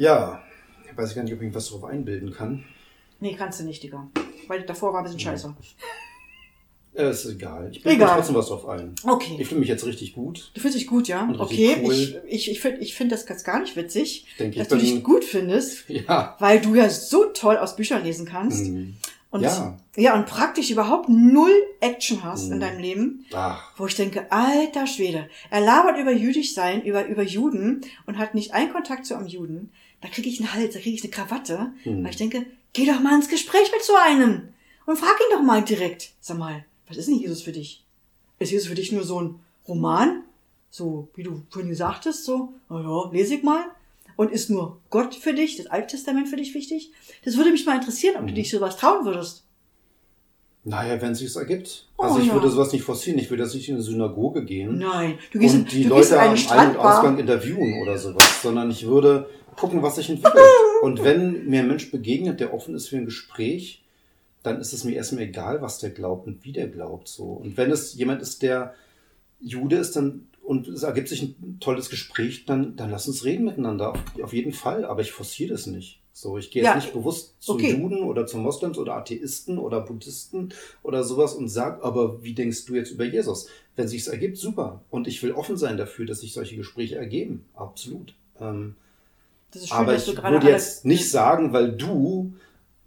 Ja, ich weiß gar nicht, ob ich was darauf einbilden kann. Nee, kannst du nicht, Digga. Weil davor war ein bisschen scheiße. Äh, ist egal. Ich bin Egal. trotzdem was drauf ein. Okay. Ich fühle mich jetzt richtig gut. Du fühlst dich gut, ja? Okay, cool. ich, ich, ich finde ich find das ganz gar nicht witzig, Ich denke, dass ich du dich gut findest, Ja. weil du ja so toll aus Büchern lesen kannst. Hm. Und Ja. ja, und praktisch überhaupt null Action hast in Mhm. deinem Leben. Ach, Wo ich denke, alter Schwede, er labert über jüdisch sein, über, über Juden und hat nicht einen Kontakt zu einem Juden. Da kriege ich einen Hals, da kriege ich eine Krawatte. Mhm. Weil ich denke, geh doch mal ins Gespräch mit so einem und frag ihn doch mal direkt. Sag mal, was ist denn Jesus für dich? Ist Jesus für dich nur so ein Roman? So, wie du vorhin gesagt hast, so, na ja, lese ich mal. Und ist nur Gott für dich, das Alte Testament für dich wichtig? Das würde mich mal interessieren, ob du Mhm. dich sowas trauen würdest. Naja, wenn es sich ergibt. Oh, Also ich ja. würde sowas nicht forcieren. Ich würde jetzt nicht in eine Synagoge gehen. Nein, du gehst, und die du Leute am Ein- und. Ausgang interviewen oder sowas, sondern ich würde gucken, was sich entwickelt. Und wenn mir ein Mensch begegnet, der offen ist für ein Gespräch, dann ist es mir erstmal egal, was der glaubt und wie der glaubt. So. Und wenn es jemand ist, der Jude ist, dann und es ergibt sich ein tolles Gespräch, dann, dann lass uns reden miteinander. Auf, auf jeden Fall. Aber ich forciere das nicht. So, ich gehe jetzt Ja, nicht bewusst zu okay. Juden oder zu Moslems oder Atheisten oder Buddhisten oder sowas und sag, aber wie denkst du jetzt über Jesus? Wenn sich's ergibt, super. Und ich will offen sein dafür, dass sich solche Gespräche ergeben. Absolut. Ähm, Das ist schön, aber dass ich du gerade würde jetzt nicht sagen, weil du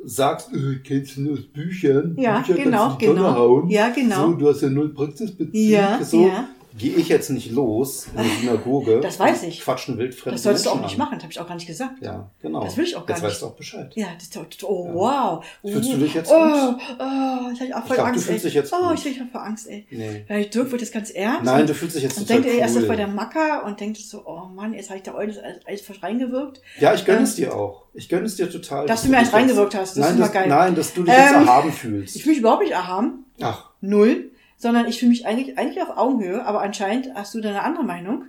sagst, äh, kennst du nur aus Büchern? Ja, Bücher genau, kannst du genau. Hauen. Ja, genau. So, du hast ja null Praxisbezug. Ja, so. ja. Gehe ich jetzt nicht los in die Synagoge. Das weiß ich. Quatschen wildfremde Das sollst du auch Menschen nicht an. machen, das habe ich auch gar nicht gesagt. Ja, genau. Das will ich auch gar jetzt nicht. weißt du auch Bescheid. Ja, das ist doch, oh, Ja. wow. Fühlst du dich jetzt oh, gut? Oh, ich habe auch voll dachte, du Angst, fühlst ey. dich jetzt oh, gut. ich ich hab voll Angst, ey. Nee. Weil Dirk wird jetzt ganz ernst. Nein, du fühlst dich jetzt und total denkt erst cool. das bei der Macker und denkt so, oh Mann, jetzt habe ich da alles, alles reingewirkt. Ja, ich gönne Ähm, es dir auch. Ich gönne es dir total. Dass du mir eins reingewirkt hast, das nein, ist immer geil. Nein, dass du dich jetzt Ähm, erhaben fühlst. Ich fühle mich überhaupt nicht erhaben, Ach, null, sondern ich fühle mich eigentlich, eigentlich auf Augenhöhe, aber anscheinend hast du da eine andere Meinung.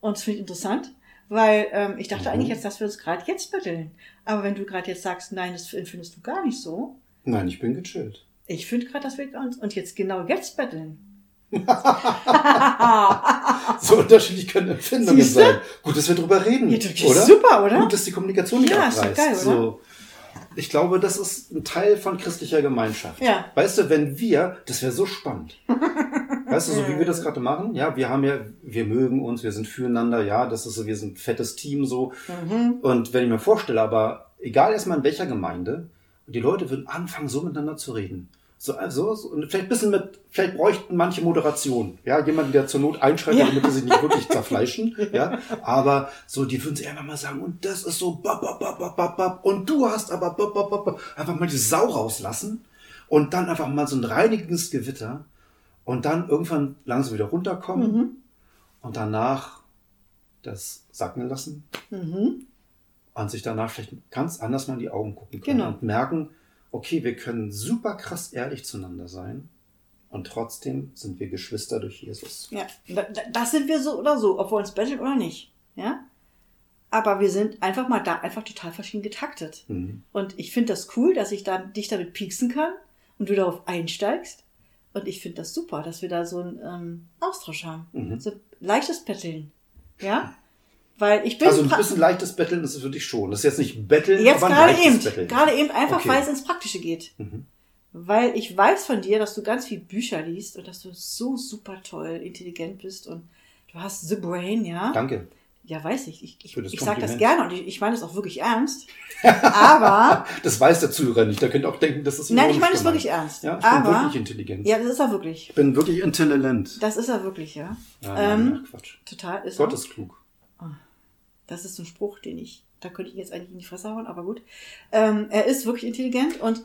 Und das finde ich interessant, weil ähm, ich dachte Mhm. eigentlich jetzt, dass wir uns gerade jetzt betteln. Aber wenn du gerade jetzt sagst, nein, das findest du gar nicht so, nein, ich bin gechillt. Ich finde gerade, dass wir uns und jetzt genau jetzt betteln. So unterschiedlich können Empfindungen Siehste? sein. Gut, dass wir drüber reden, Ja, das ist oder? super, oder? Gut, dass die Kommunikation nicht Ja, ist abreißt. geil, oder? So. Ich glaube, das ist ein Teil von christlicher Gemeinschaft. Ja. Weißt du, wenn wir, das wäre so spannend. Weißt du, so wie wir das gerade machen? Ja, wir haben ja, wir mögen uns, wir sind füreinander, ja, das ist so, wir sind ein fettes Team so. Mhm. Und wenn ich mir vorstelle, aber egal erstmal in welcher Gemeinde, die Leute würden anfangen, so miteinander zu reden. So, also, so, und vielleicht ein bisschen mit, vielleicht bräuchten manche Moderation. Ja, jemanden, der zur Not einschreitet, Ja. damit sie sich nicht wirklich zerfleischen. Ja, aber so, die würden sich einfach mal sagen, und das ist so, bap, bap, bap, bap, bap, bap, und du hast aber, bap, bap, bap, bap. einfach mal die Sau rauslassen und dann einfach mal so ein reinigendes Gewitter und dann irgendwann langsam wieder runterkommen Mhm. und danach das sacken lassen Mhm. und sich danach vielleicht ganz anders mal in die Augen gucken können Genau. und merken, okay, wir können super krass ehrlich zueinander sein und trotzdem sind wir Geschwister durch Jesus. Ja, da- da- das sind wir so oder so, ob wir uns betteln oder nicht. Ja? Aber wir sind einfach mal da einfach total verschieden getaktet. Mhm. Und ich finde das cool, dass ich da, dich damit pieksen kann und du darauf einsteigst. Und ich finde das super, dass wir da so einen ähm, Austausch haben. Mhm. So leichtes Betteln. Ja? Weil ich bin Also ein bisschen leichtes Betteln ist es für dich schon. Das ist jetzt nicht Betteln, jetzt aber gerade eben, Betteln. gerade eben einfach, Okay. weil es ins Praktische geht. Mhm. Weil ich weiß von dir, dass du ganz viel Bücher liest und dass du so super toll, intelligent bist und du hast the brain, ja? Danke. Ja, weiß ich. Ich, ich, ich sage das gerne und ich, ich meine das auch wirklich ernst. Aber, Das weiß der Zuhörer nicht. Der könnte auch denken, dass das nein, ich meine es wirklich ernst. Ja, ich Aber, bin wirklich intelligent. ja, das ist er wirklich. Ich bin wirklich intelligent. Das ist er wirklich, ja. Ja, ähm, nein, Quatsch. Total ist Gott er. ist klug. Das ist so ein Spruch, den ich, da könnte ich jetzt eigentlich in die Fresse hauen, aber gut. Ähm, er ist wirklich intelligent und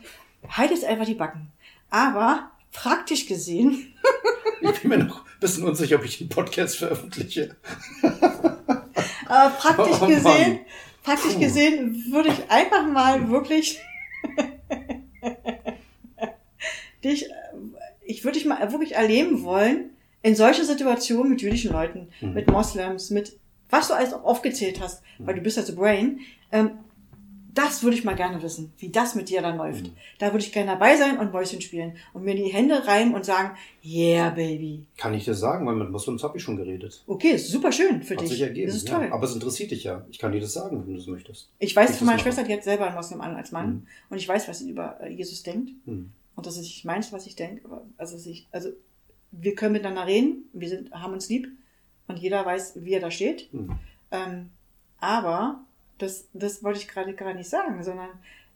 halt jetzt einfach die Backen. Aber praktisch gesehen, Ich bin mir noch ein bisschen unsicher, ob ich den Podcast veröffentliche. äh, praktisch Oh gesehen, praktisch Puh. gesehen würde ich einfach mal wirklich dich, ich würde dich mal wirklich erleben wollen in solche Situationen mit jüdischen Leuten, Mhm. mit Moslems, mit was du alles auch aufgezählt hast, weil du bist ja so Brain, ähm, das würde ich mal gerne wissen, wie das mit dir dann läuft. Mhm. Da würde ich gerne dabei sein und Mäuschen spielen und mir die Hände reiben und sagen, yeah, Baby. Kann ich dir sagen, weil mit Moslems habe ich schon geredet. Okay, ist super schön für Hat dich. sich ergeben. das ist ja. toll. Aber es interessiert dich ja. Ich kann dir das sagen, wenn du es möchtest. Ich weiß von meiner. Schwester, die hat selber einen Moslem an als Mann. Mhm. Und ich weiß, was sie über äh, Jesus denkt. Hm. Und das ist nicht meins, was ich denke. Also, ich, also, wir können miteinander reden. Wir sind, haben uns lieb. Und jeder weiß, wie er da steht. Hm. Ähm, aber das, das wollte ich gerade gar nicht sagen, sondern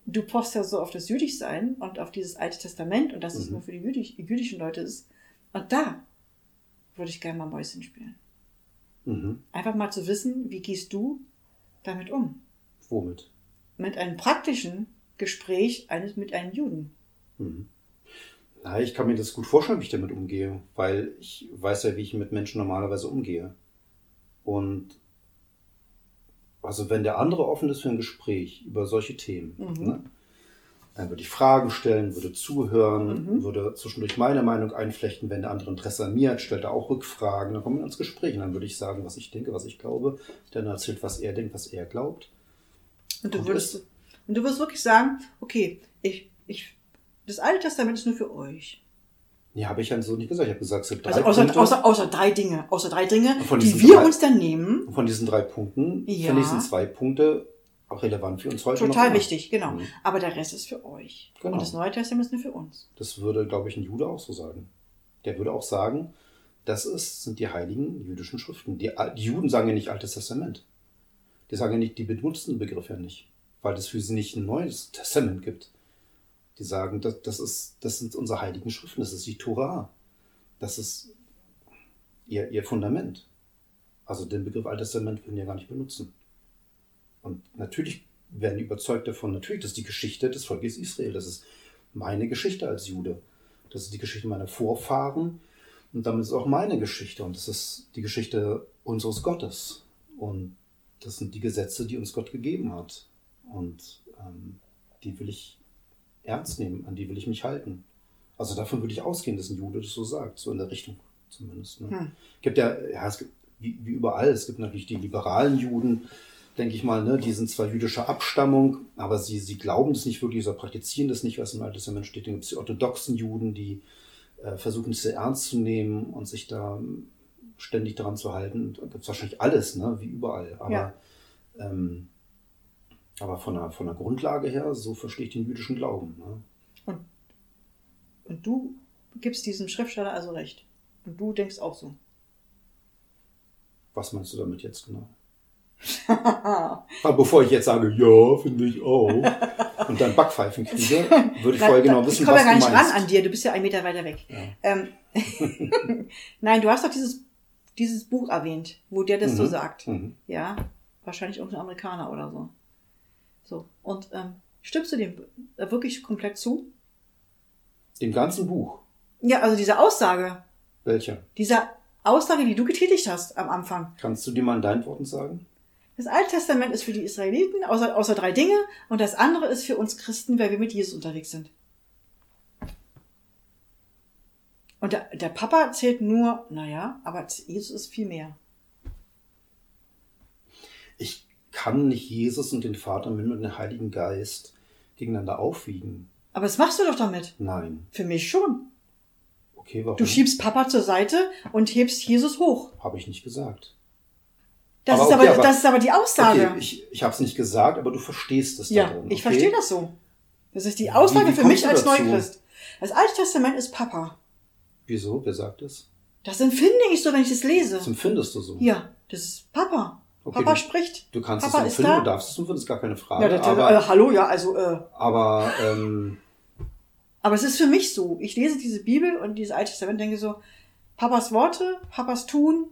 du pochst ja so auf das Jüdischsein und auf dieses Alte Testament und dass es Mhm. nur für die Jüdisch, jüdischen Leute ist. Und da würde ich gerne mal Mäuschen spielen. Mhm. Einfach mal zu wissen, wie gehst du damit um? Womit? Mit einem praktischen Gespräch eines mit einem Juden. Mhm. Na, ich kann mir das gut vorstellen, wie ich damit umgehe, weil ich weiß ja, wie ich mit Menschen normalerweise umgehe. Und also wenn der andere offen ist für ein Gespräch über solche Themen, Mhm. ne, dann würde ich Fragen stellen, würde zuhören, Mhm. würde zwischendurch meine Meinung einflechten. Wenn der andere Interesse an mir hat, stellt er auch Rückfragen, dann kommen wir ins Gespräch. Und dann würde ich sagen, was ich denke, was ich glaube. Dann erzählt, was er denkt, was er glaubt. Und du würdest, und du wirst wirklich sagen, okay, ich, ich, das Alte Testament ist nur für euch. Ja, habe ich ja so nicht gesagt. Ich habe gesagt, es gibt drei Also außer, Punkte. außer, außer drei Dinge, außer drei Dinge, die wir drei- uns dann nehmen. Von diesen drei Punkten Ja. finde ich sind zwei Punkte auch relevant für uns heute. Total wichtig, genau. Mhm. Aber der Rest ist für euch. Genau. Und das Neue Testament ist nur für uns. Das würde, glaube ich, ein Jude auch so sagen. Der würde auch sagen, das ist, sind die heiligen jüdischen Schriften. Die, die Juden sagen ja nicht Altes Testament. Die sagen ja nicht, die benutzen den Begriff ja nicht, weil es für sie nicht ein neues Testament gibt. Die sagen, das, das, ist, das sind unsere heiligen Schriften, das ist die Torah. Das ist ihr, ihr Fundament. Also den Begriff Altes Testament würden die ja gar nicht benutzen. Und natürlich werden die überzeugt davon, natürlich, das ist die Geschichte des Volkes Israel. Das ist meine Geschichte als Jude. Das ist die Geschichte meiner Vorfahren und damit ist auch meine Geschichte. Und das ist die Geschichte unseres Gottes. Und das sind die Gesetze, die uns Gott gegeben hat. Und ähm, die will ich ernst nehmen, an die will ich mich halten. Also davon würde ich ausgehen, dass ein Jude das so sagt, so in der Richtung zumindest. Ne? Hm. gibt ja, ja, es gibt, wie, wie überall, es gibt natürlich die liberalen Juden, denke ich mal, ne, die sind zwar jüdischer Abstammung, aber sie, sie glauben das nicht wirklich, oder praktizieren das nicht, was im Alten Testament steht. Dann gibt es die orthodoxen Juden, die äh, versuchen es sehr ernst zu nehmen und sich da ständig daran zu halten. Da gibt es wahrscheinlich alles, ne, wie überall. Aber, Ja. ähm, aber von der, von der Grundlage her, so verstehe ich den jüdischen Glauben. Ne? Und du gibst diesem Schriftsteller also recht. Und du denkst auch so. Was meinst du damit jetzt genau? Aber bevor ich jetzt sage, ja, finde ich auch, und dann Backpfeifen kriege, würde ich vorher genau ich wissen, komme was ja gar du nicht meinst. ran an dir, du bist ja einen Meter weiter weg. Ja. Ähm, Nein, du hast doch dieses, dieses Buch erwähnt, wo der das so Mhm. sagt. Mhm. Ja, wahrscheinlich irgendein Amerikaner oder so. So, und ähm, stimmst du dem äh, wirklich komplett zu? Dem ganzen Buch. Ja, also diese Aussage, Welcher? diese Aussage, die du getätigt hast am Anfang. Kannst du dir mal in deinen Worten sagen? Das Alte Testament ist für die Israeliten, außer, außer drei Dinge, und das andere ist für uns Christen, weil wir mit Jesus unterwegs sind. Und der, der Papa zählt nur, naja, aber Jesus ist viel mehr. Ich kann nicht Jesus und den Vater mit dem Heiligen Geist gegeneinander aufwiegen. Aber das machst du doch damit. Nein. Für mich schon. Okay, warum? Du schiebst Papa zur Seite und hebst Jesus hoch. Habe ich nicht gesagt. Das, Aber ist, okay, aber, das ist aber die Aussage. Okay, ich, ich habe es nicht gesagt, aber du verstehst es ja, da drin. ich okay? verstehe das so. Das ist die Aussage Wie- wie für mich als dazu? Neuchrist. Das Alte Testament ist Papa. Wieso? Wer sagt das? Das empfinde ich so, wenn ich das lese. Das empfindest du so. Ja, das ist Papa. Okay, Papa du- spricht. Du kannst Papa es empfinden, da. du darfst es empfinden, ist gar keine Frage. Ja, das, aber, äh, hallo, ja, also, äh, aber ähm, aber es ist für mich so. Ich lese diese Bibel und dieses Alte Testament und denke so, Papas Worte, Papas Tun,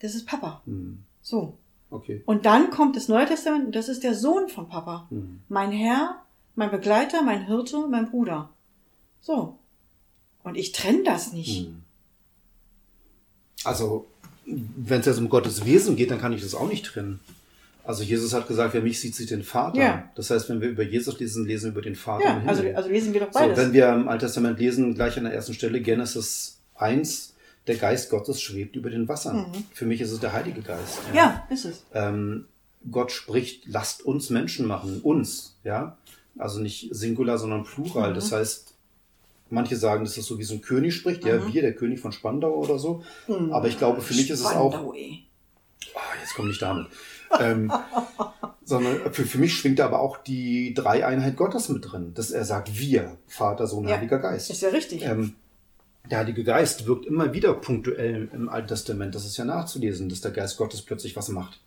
das ist Papa. hm, So. okay. Und dann kommt das Neue Testament und das ist der Sohn von Papa. Hm. Mein Herr, mein Begleiter, mein Hirte, mein Bruder. So. Und ich trenne das nicht. Hm. Also, wenn es jetzt um Gottes Wesen geht, dann kann ich das auch nicht trennen. Also Jesus hat gesagt, wer mich sieht, sieht den Vater. Ja. Das heißt, wenn wir über Jesus lesen, lesen wir über den Vater Ja, im also, also lesen wir doch so, beides. wenn wir im Alten Testament lesen, gleich an der ersten Stelle, Genesis 1, der Geist Gottes schwebt über den Wassern. Mhm. Für mich ist es der Heilige Geist. ja, ist es. Ähm, Gott spricht, lasst uns Menschen machen, uns, ja. Also nicht Singular, sondern Plural. Mhm. Das heißt, manche sagen, das ist so wie so ein König spricht, ja, Mhm. wir, der König von Spandau oder so. Aber ich glaube, für mich ist es auch, Spandau, ey. Ah, jetzt komm nicht damit. ähm, sondern für, für mich schwingt da aber auch die Dreieinheit Gottes mit drin, dass er sagt, wir, Vater, Sohn, Ja. Heiliger Geist. Ist ja richtig. Ähm, der Heilige Geist wirkt immer wieder punktuell im Alten Testament. Das ist ja nachzulesen, dass der Geist Gottes plötzlich was macht.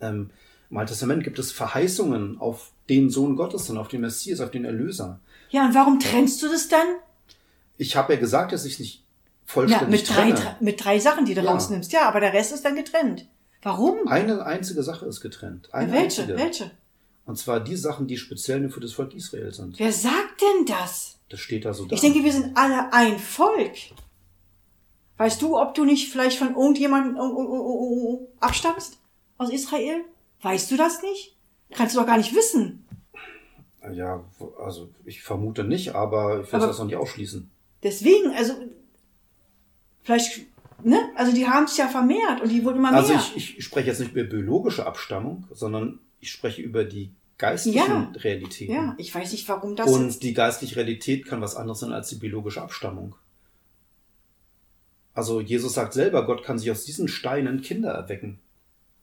Ähm, Im Alten Testament gibt es Verheißungen auf den Sohn Gottes und auf den Messias, auf den Erlöser. Ja, und warum trennst du das dann? Ich habe ja gesagt, dass ich nicht Ja, vollständig mit drei, trenne. drei- mit drei Sachen, die du Ja. rausnimmst. Ja, aber der Rest ist dann getrennt. Warum? Eine einzige Sache ist getrennt. Eine welche? einzige. Welche? Und zwar die Sachen, die speziell nur für das Volk Israel sind. Wer sagt denn das? Das steht da so da. Ich denke, wir sind alle ein Volk. Weißt du, ob du nicht vielleicht von irgendjemandem abstammst? Aus Israel? Weißt du das nicht? Kannst du doch gar nicht wissen. Ja, also ich vermute nicht, aber ich will Aber- das noch nicht ausschließen. Deswegen, also, vielleicht, ne? Also, die haben es ja vermehrt und die wurden immer Also mehr. ich, ich spreche jetzt nicht über biologische Abstammung, sondern ich spreche über die geistlichen Ja. Realitäten. ja, ich weiß nicht, warum das Und die geistliche Realität kann was anderes sein als die biologische Abstammung. Also Jesus sagt selber, Gott kann sich aus diesen Steinen Kinder erwecken.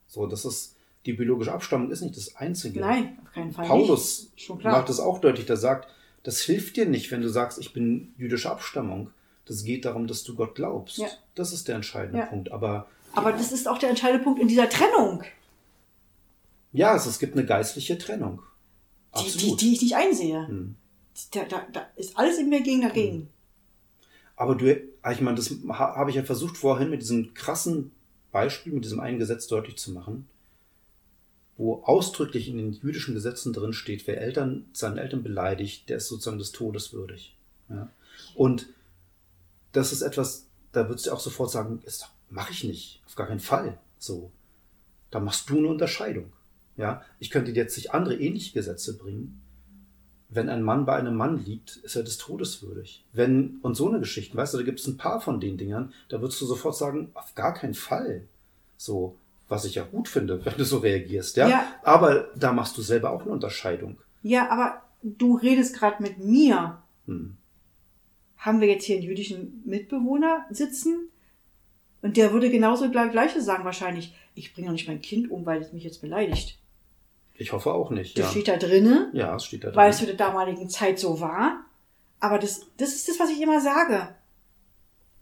So, das ist, die biologische Abstammung ist nicht das Einzige. Nein, auf keinen Fall Paulus macht es auch deutlich, der sagt, das hilft dir nicht, wenn du sagst, ich bin jüdischer Abstammung. Das geht darum, dass du Gott glaubst. Ja. Das ist der entscheidende Ja. Punkt. Aber Aber das ist auch der entscheidende Punkt in dieser Trennung, ja, es, es gibt eine geistliche Trennung. die, die, die ich nicht einsehe. Hm. Da, da, da ist alles in mir gegen dagegen. Aber du, ich meine, das ha- habe ich ja versucht vorhin mit diesem krassen Beispiel, mit diesem einen Gesetz deutlich zu machen, wo ausdrücklich in den jüdischen Gesetzen drin steht, wer Eltern, seinen Eltern beleidigt, der ist sozusagen des Todes würdig. Ja? Und das ist etwas, da würdest du auch sofort sagen, das mache ich nicht, auf gar keinen Fall. So, da machst du eine Unterscheidung. Ja, ich könnte dir jetzt nicht andere ähnliche Gesetze bringen. Wenn ein Mann bei einem Mann liegt, ist er des Todes würdig. Wenn, und so eine Geschichte, weißt du, da gibt es ein paar von den Dingern, da würdest du sofort sagen, auf gar keinen Fall. So, was ich ja gut finde, wenn du so reagierst, ja. Ja. Aber da machst du selber auch eine Unterscheidung. Ja, aber du redest gerade mit mir. Hm. Haben wir jetzt hier einen jüdischen Mitbewohner sitzen? Und der würde genauso gleich Gleiche sagen wahrscheinlich. Ich bringe doch nicht mein Kind um, weil es mich jetzt beleidigt. Ich hoffe auch nicht, Das ja. steht da drinnen, Ja, es steht da weil es drin. zu der damaligen Zeit so war. Aber das, das ist das, was ich immer sage.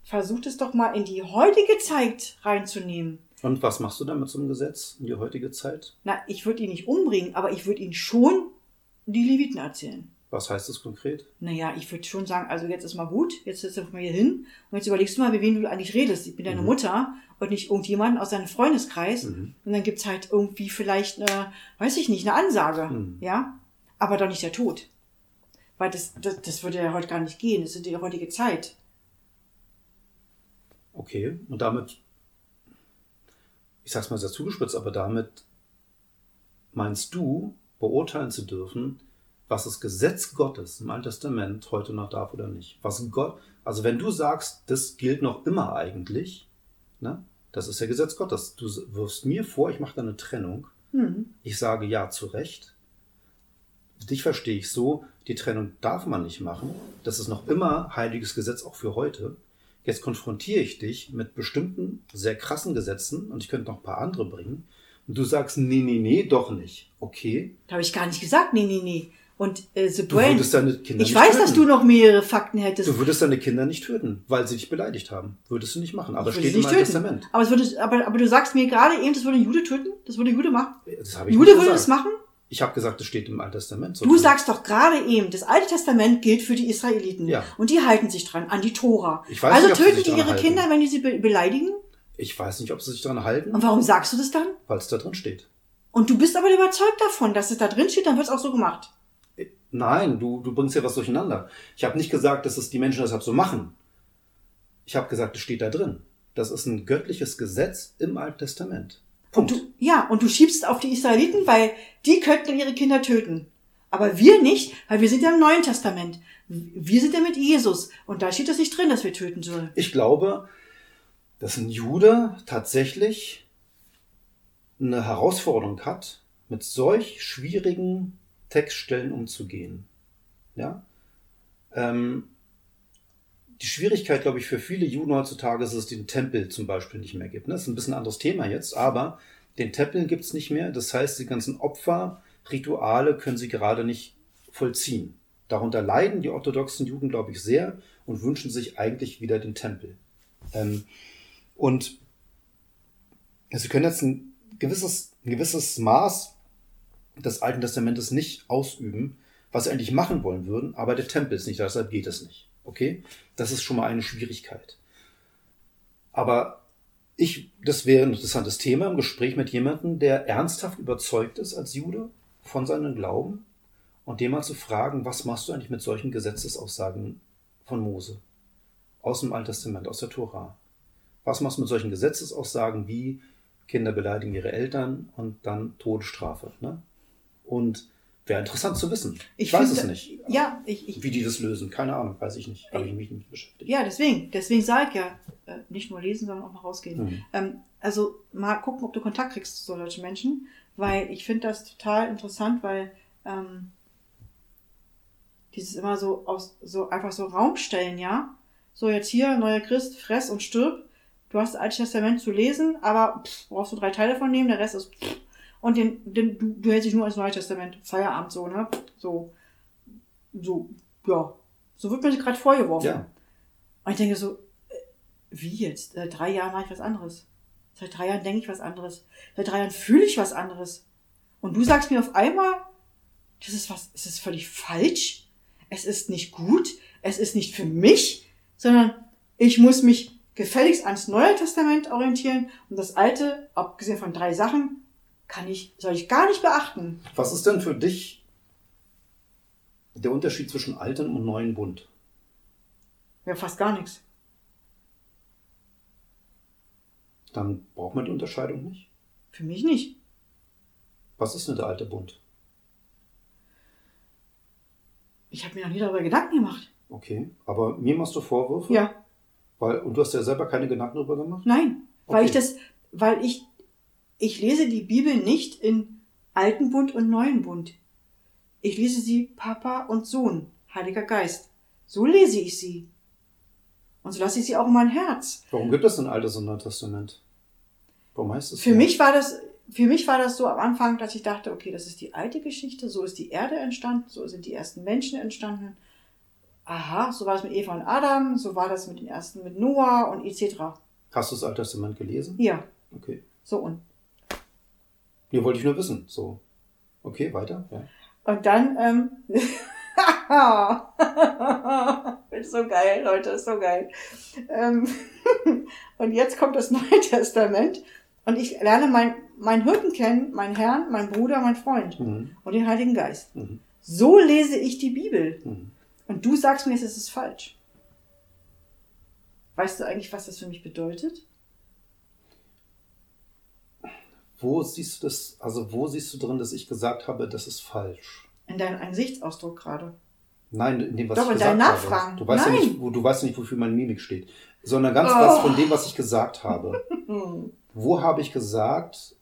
Versucht es doch mal in die heutige Zeit reinzunehmen. Und was machst du dann mit so einem Gesetz in die heutige Zeit? Na, ich würde ihn nicht umbringen, aber ich würde ihn schon die Leviten erzählen. Was heißt das konkret? Naja, ich würde schon sagen, also jetzt ist mal gut, jetzt setzt du mal hier hin und jetzt überlegst du mal, mit wem du eigentlich redest. Ich bin deine Mhm. Mutter und nicht irgendjemand aus deinem Freundeskreis. Mhm. Und dann gibt's halt irgendwie vielleicht eine, weiß ich nicht, eine Ansage. Mhm. Ja? Aber doch nicht der Tod. Weil das, das, das würde ja heute gar nicht gehen. Das ist die heutige Zeit. Okay, und damit, ich sag's mal sehr zugespitzt, aber damit meinst du, beurteilen zu dürfen, was das Gesetz Gottes im Alten Testament heute noch darf oder nicht. Was Gott, also wenn du sagst, das gilt noch immer eigentlich, ne, das ist ja Gesetz Gottes. Du wirfst mir vor, ich mache da eine Trennung. Hm. Ich sage ja, zu Recht. Dich verstehe ich so, die Trennung darf man nicht machen. Das ist noch immer heiliges Gesetz auch für heute. Jetzt konfrontiere ich dich mit bestimmten sehr krassen Gesetzen und ich könnte noch ein paar andere bringen. Und du sagst, nee, nee, nee, doch nicht. Okay. Da habe ich gar nicht gesagt, nee, nee, nee. Und äh, The Du Brain, würdest deine Kinder ich nicht weiß, töten. dass du noch mehrere Fakten hättest. Du würdest deine Kinder nicht töten, weil sie dich beleidigt haben. Würdest du nicht machen. Aber steht im nicht töten. Testament. Aber, es würde, aber, aber du sagst mir gerade eben, das würde Jude töten? Das würde Jude machen? Das habe ich Jude würde das machen? Ich habe gesagt, das steht im Alten Testament. so Du sagst doch gerade eben, das Alte Testament gilt für die Israeliten. Ja. Und die halten sich dran, an die Tora. Ich weiß also nicht, töten die dran ihre halten. Kinder, wenn die sie be beleidigen? Ich weiß nicht, ob sie sich daran halten, Und warum sagst du das dann? weil es da drin steht. Und du bist aber überzeugt davon, dass es da drin steht, dann wird es auch so gemacht. Nein, du, du bringst ja was durcheinander. Ich habe nicht gesagt, dass es die Menschen deshalb so machen. Ich habe gesagt, es steht da drin. Das ist ein göttliches Gesetz im Alten Testament. Und Punkt. du, ja, und du schiebst auf die Israeliten, weil die könnten ihre Kinder töten. Aber wir nicht, weil wir sind ja im Neuen Testament. Wir sind ja mit Jesus. Und da steht es nicht drin, dass wir töten sollen. Ich glaube, dass ein Jude tatsächlich eine Herausforderung hat, mit solch schwierigen Textstellen umzugehen. Ja? Ähm, die Schwierigkeit, glaube ich, für viele Juden heutzutage ist, dass es den Tempel zum Beispiel nicht mehr gibt. Ne? Das ist ein bisschen ein anderes Thema jetzt, aber den Tempel gibt es nicht mehr. Das heißt, die ganzen Opferrituale können sie gerade nicht vollziehen. Darunter leiden die orthodoxen Juden, glaube ich, sehr und wünschen sich eigentlich wieder den Tempel. Ähm, und sie können jetzt ein gewisses, ein gewisses Maß des Alten Testamentes nicht ausüben, was sie eigentlich machen wollen würden, aber der Tempel ist nicht deshalb geht es nicht. Okay? Das ist schon mal eine Schwierigkeit. Aber ich, das wäre ein interessantes Thema im Gespräch mit jemandem, der ernsthaft überzeugt ist als Jude von seinem Glauben und dem mal zu fragen, was machst du eigentlich mit solchen Gesetzesaussagen von Mose aus dem Alten Testament, aus der Tora? Was machst du mit solchen Gesetzesaussagen wie Kinder beleidigen ihre Eltern und dann Todesstrafe? Ne? Und Wäre interessant zu wissen. Ich, ich weiß finde, es nicht. Ja, ich, ich, Wie die das lösen, keine Ahnung, weiß ich nicht. Habe ich mich nicht beschäftigt. Ja, deswegen. Deswegen sage ich ja, äh, nicht nur lesen, sondern auch mal rausgehen. Mhm. Ähm, also mal gucken, ob du Kontakt kriegst zu solchen Menschen, weil ich finde das total interessant, weil ähm, dieses immer so aus, so einfach so Raumstellen, ja. So jetzt hier, neuer Christ, fress und stirb. Du hast das Alte Testament zu lesen, aber pff, brauchst du drei Teile von nehmen, der Rest ist pff, und den, den, du, du hältst dich nur ans Neue Testament. Feierabend so, ne? So, so, ja. So wird mir gerade vorgeworfen. Ja. Und ich denke so, äh, wie jetzt? Seit drei Jahren mache ich was anderes. Seit drei Jahren denke ich was anderes. Seit drei Jahren fühle ich was anderes. Und du sagst mir auf einmal, das ist was, es ist völlig falsch. Es ist nicht gut. Es ist nicht für mich, sondern ich muss mich gefälligst ans Neue Testament orientieren und das Alte, abgesehen von drei Sachen, kann ich, soll ich gar nicht beachten. Was ist denn für dich der Unterschied zwischen altem und neuen Bund? Ja, fast gar nichts. Dann braucht man die Unterscheidung nicht? Für mich nicht. Was ist denn der alte Bund? Ich habe mir noch nie darüber Gedanken gemacht. Okay, aber mir machst du Vorwürfe? Ja. Weil, und du hast ja selber keine Gedanken darüber gemacht? Nein, okay. weil ich das, weil ich ich lese die Bibel nicht in Alten Bund und Neuen Bund. Ich lese sie Papa und Sohn, Heiliger Geist. So lese ich sie. Und so lasse ich sie auch in mein Herz. Warum gibt es ein Altes und Neues Testament? Warum heißt es? Für mich war das, für mich war das so am Anfang, dass ich dachte, okay, das ist die alte Geschichte, so ist die Erde entstanden, so sind die ersten Menschen entstanden. Aha, so war es mit Eva und Adam, so war das mit den ersten, mit Noah und etc. Hast du das Alte Testament gelesen? Ja. Okay. So, und Nee, wollte ich nur wissen. So. Okay, weiter. Ja. Und dann, ähm, ist so geil, Leute, ist so geil. Ähm, und jetzt kommt das Neue Testament und ich lerne mein, meinen Hirten kennen, meinen Herrn, meinen Bruder, meinen Freund mhm. und den Heiligen Geist. Mhm. So lese ich die Bibel. Mhm. Und du sagst mir, es ist falsch. Weißt du eigentlich, was das für mich bedeutet? Wo siehst du das, also wo siehst du drin, dass ich gesagt habe, das ist falsch? In deinem Gesichtsausdruck gerade. Nein, in dem, was Doch, ich gesagt Nachfragen. habe. Du weißt, Nein. Ja nicht, wo, du weißt nicht, wofür meine Mimik steht. Sondern ganz oh. was von dem, was ich gesagt habe. wo habe ich gesagt,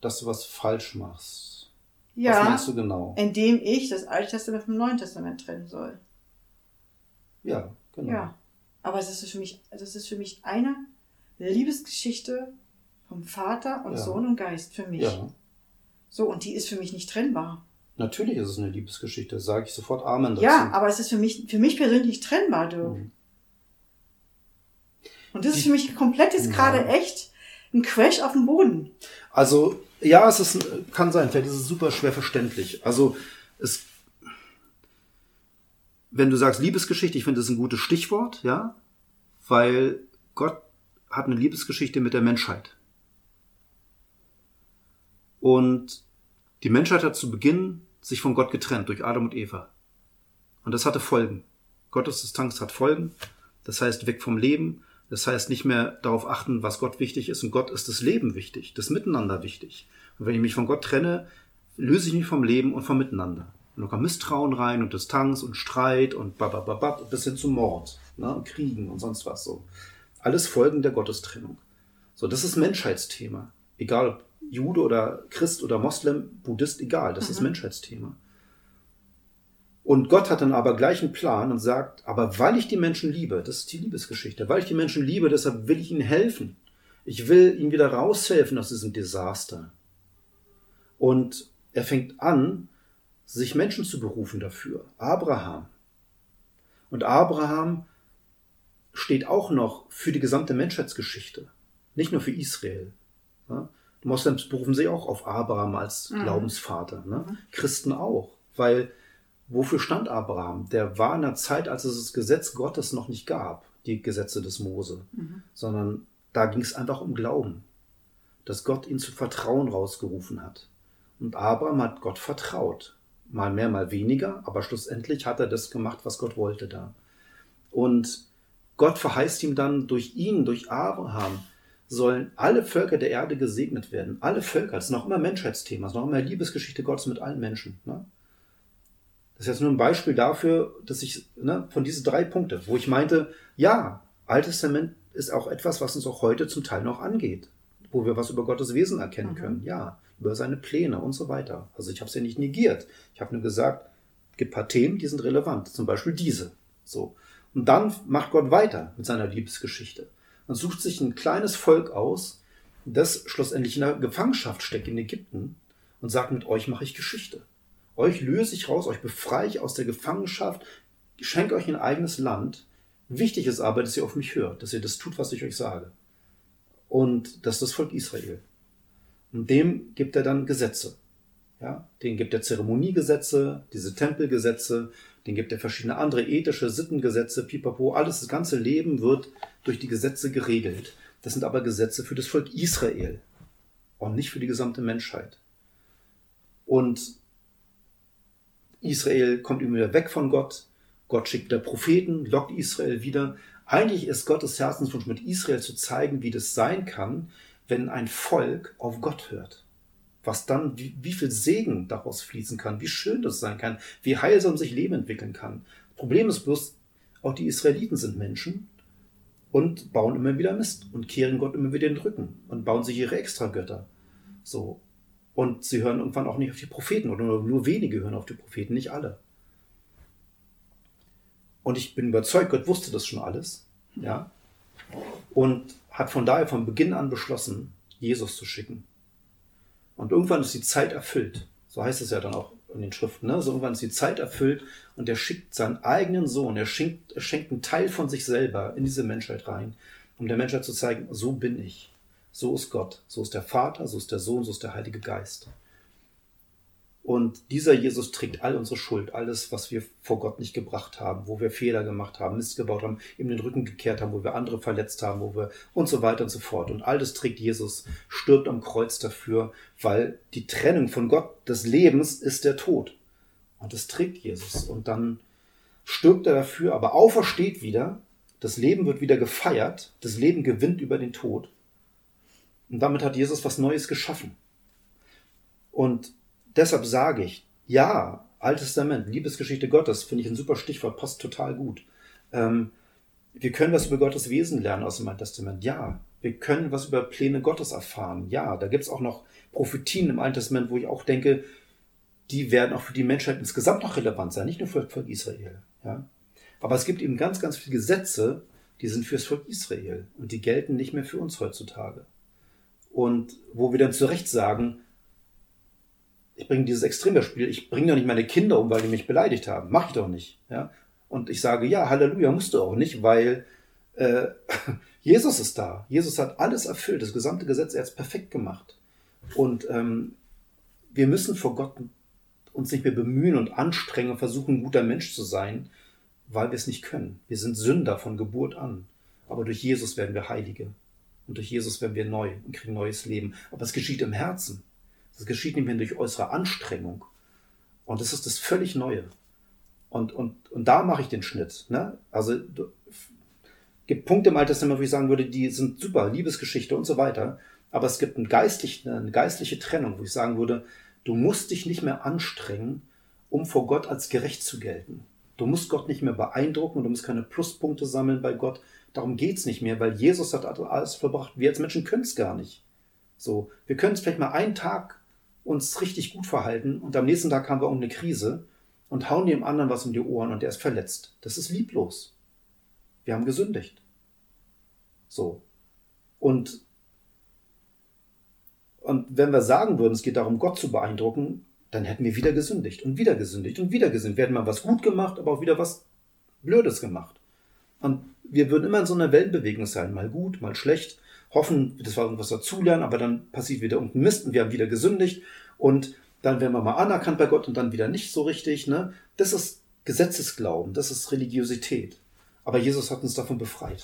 dass du was falsch machst? Ja. Was meinst du genau? Indem ich das Alte Testament vom Neuen Testament trennen soll. Ja, genau. Ja. Aber es ist für mich, es ist für mich eine Liebesgeschichte vom Vater und ja. Sohn und Geist für mich. Ja. So, und die ist für mich nicht trennbar. Natürlich ist es eine Liebesgeschichte, sage ich sofort Amen dazu. Ja, aber es ist für mich, für mich persönlich trennbar, Dirk. Mhm. Und das die, ist für mich komplett jetzt ja. gerade echt ein Crash auf dem Boden. Also, ja, es ist, kann sein, vielleicht ist es super schwer verständlich. Also, es, wenn du sagst Liebesgeschichte, ich finde das ein gutes Stichwort, ja, weil Gott hat eine Liebesgeschichte mit der Menschheit. Und die Menschheit hat zu Beginn sich von Gott getrennt durch Adam und Eva. Und das hatte Folgen. Gottes Distanz hat Folgen. Das heißt, weg vom Leben. Das heißt, nicht mehr darauf achten, was Gott wichtig ist. Und Gott ist das Leben wichtig, das Miteinander wichtig. Und wenn ich mich von Gott trenne, löse ich mich vom Leben und vom Miteinander. Und da kommt Misstrauen rein und Distanz und Streit und babababab bis hin zum Mord, ne, und Kriegen und sonst was so. Alles Folgen der Gottestrennung. So, das ist Menschheitsthema. Egal ob Jude oder Christ oder Moslem, Buddhist, egal, das ist Mhm. Menschheitsthema. Und Gott hat dann aber gleich einen Plan und sagt, aber weil ich die Menschen liebe, das ist die Liebesgeschichte, weil ich die Menschen liebe, deshalb will ich ihnen helfen. Ich will ihnen wieder raushelfen aus diesem Desaster. Und er fängt an, sich Menschen zu berufen dafür. Abraham. Und Abraham steht auch noch für die gesamte Menschheitsgeschichte, nicht nur für Israel. Ja? Moslems berufen sich auch auf Abraham als Mhm. Glaubensvater, ne? Christen auch, weil wofür stand Abraham? Der war in einer Zeit, als es das Gesetz Gottes noch nicht gab, die Gesetze des Mose, Mhm. sondern da ging es einfach um Glauben, dass Gott ihn zu Vertrauen rausgerufen hat. Und Abraham hat Gott vertraut. Mal mehr, mal weniger, aber schlussendlich hat er das gemacht, was Gott wollte da. Und Gott verheißt ihm dann durch ihn, durch Abraham, sollen alle Völker der Erde gesegnet werden. Alle Völker. Das ist noch immer Menschheitsthema. Das ist noch immer Liebesgeschichte Gottes mit allen Menschen. Ne? Das ist jetzt nur ein Beispiel dafür, dass ich ne, von diesen drei Punkte, wo ich meinte, ja, Altes Testament ist auch etwas, was uns auch heute zum Teil noch angeht, wo wir was über Gottes Wesen erkennen Mhm. können. Ja, über seine Pläne und so weiter. Also ich habe es ja nicht negiert. Ich habe nur gesagt, es gibt ein paar Themen, die sind relevant. Zum Beispiel diese. So. Und dann macht Gott weiter mit seiner Liebesgeschichte und sucht sich ein kleines Volk aus, das schlussendlich in der Gefangenschaft steckt in Ägypten und sagt, mit euch mache ich Geschichte. Euch löse ich raus, euch befreie ich aus der Gefangenschaft, schenke euch ein eigenes Land. Wichtig ist aber, dass ihr auf mich hört, dass ihr das tut, was ich euch sage. Und das ist das Volk Israel. Und dem gibt er dann Gesetze. Ja, den gibt er Zeremoniegesetze, diese Tempelgesetze, den gibt er verschiedene andere ethische Sittengesetze, pipapo, alles, das ganze Leben wird durch die Gesetze geregelt. Das sind aber Gesetze für das Volk Israel und nicht für die gesamte Menschheit. Und Israel kommt immer wieder weg von Gott. Gott schickt wieder Propheten, lockt Israel wieder. Eigentlich ist Gottes Herzenswunsch mit Israel zu zeigen, wie das sein kann, wenn ein Volk auf Gott hört. Was dann, wie, wie viel Segen daraus fließen kann, wie schön das sein kann, wie heilsam sich Leben entwickeln kann. Problem ist bloß, auch die Israeliten sind Menschen und bauen immer wieder Mist und kehren Gott immer wieder den Rücken und bauen sich ihre Extragötter. So. Und sie hören irgendwann auch nicht auf die Propheten oder nur, nur wenige hören auf die Propheten, nicht alle. Und ich bin überzeugt, Gott wusste das schon alles, ja, und hat von daher von Beginn an beschlossen, Jesus zu schicken. Und irgendwann ist die Zeit erfüllt. So heißt es ja dann auch in den Schriften. Ne? So irgendwann ist die Zeit erfüllt und er schickt seinen eigenen Sohn, er schenkt, er schenkt einen Teil von sich selber in diese Menschheit rein, um der Menschheit zu zeigen, so bin ich. So ist Gott. So ist der Vater, so ist der Sohn, so ist der Heilige Geist. Und dieser Jesus trägt all unsere Schuld, alles, was wir vor Gott nicht gebracht haben, wo wir Fehler gemacht haben, Mist gebaut haben, ihm den Rücken gekehrt haben, wo wir andere verletzt haben, wo wir und so weiter und so fort. Und all das trägt Jesus, stirbt am Kreuz dafür, weil die Trennung von Gott des Lebens ist der Tod. Und das trägt Jesus. Und dann stirbt er dafür, aber aufersteht wieder. Das Leben wird wieder gefeiert. Das Leben gewinnt über den Tod. Und damit hat Jesus was Neues geschaffen. Und deshalb sage ich, ja, Altes Testament, Liebesgeschichte Gottes, finde ich ein super Stichwort, passt total gut. Ähm, wir können was über Gottes Wesen lernen aus dem Alten Testament, ja. Wir können was über Pläne Gottes erfahren, ja. Da gibt es auch noch Prophetien im Alten Testament, wo ich auch denke, die werden auch für die Menschheit insgesamt noch relevant sein, nicht nur für das Volk Israel. Ja? Aber es gibt eben ganz, ganz viele Gesetze, die sind fürs Volk Israel und die gelten nicht mehr für uns heutzutage. Und wo wir dann zu Recht sagen, ich bringe dieses Extrembeispiel, ich bringe doch nicht meine Kinder um, weil die mich beleidigt haben. Mach ich doch nicht. Ja? Und ich sage, ja, Halleluja, musst du auch nicht, weil äh, Jesus ist da. Jesus hat alles erfüllt, das gesamte Gesetz, er hat es perfekt gemacht. Und ähm, wir müssen vor Gott uns nicht mehr bemühen und anstrengen und versuchen, ein guter Mensch zu sein, weil wir es nicht können. Wir sind Sünder von Geburt an. Aber durch Jesus werden wir Heilige. Und durch Jesus werden wir neu und kriegen neues Leben. Aber es geschieht im Herzen. Das geschieht nicht mehr durch äußere Anstrengung. Und das ist das völlig Neue. Und, und, und da mache ich den Schnitt. Ne? Also du, gibt Punkte im Alten wo ich sagen würde, die sind super, Liebesgeschichte und so weiter. Aber es gibt ein geistlich, eine geistliche Trennung, wo ich sagen würde, du musst dich nicht mehr anstrengen, um vor Gott als gerecht zu gelten. Du musst Gott nicht mehr beeindrucken und du musst keine Pluspunkte sammeln bei Gott. Darum geht's nicht mehr, weil Jesus hat alles verbracht. Wir als Menschen können es gar nicht. So, wir können es vielleicht mal einen Tag uns richtig gut verhalten und am nächsten Tag haben wir irgendeine Krise und hauen dem anderen was um die Ohren und der ist verletzt. Das ist lieblos. Wir haben gesündigt. So. Und, und wenn wir sagen würden, es geht darum, Gott zu beeindrucken, dann hätten wir wieder gesündigt und wieder gesündigt und wieder gesündigt. Wir hätten mal was gut gemacht, aber auch wieder was Blödes gemacht. Und wir würden immer in so einer Wellenbewegung sein, mal gut, mal schlecht, hoffen, dass wir irgendwas dazulernen, aber dann passiert wieder irgendein Mist und wir haben wieder gesündigt und dann werden wir mal anerkannt bei Gott und dann wieder nicht so richtig. Ne? Das ist Gesetzesglauben, das ist Religiosität. Aber Jesus hat uns davon befreit.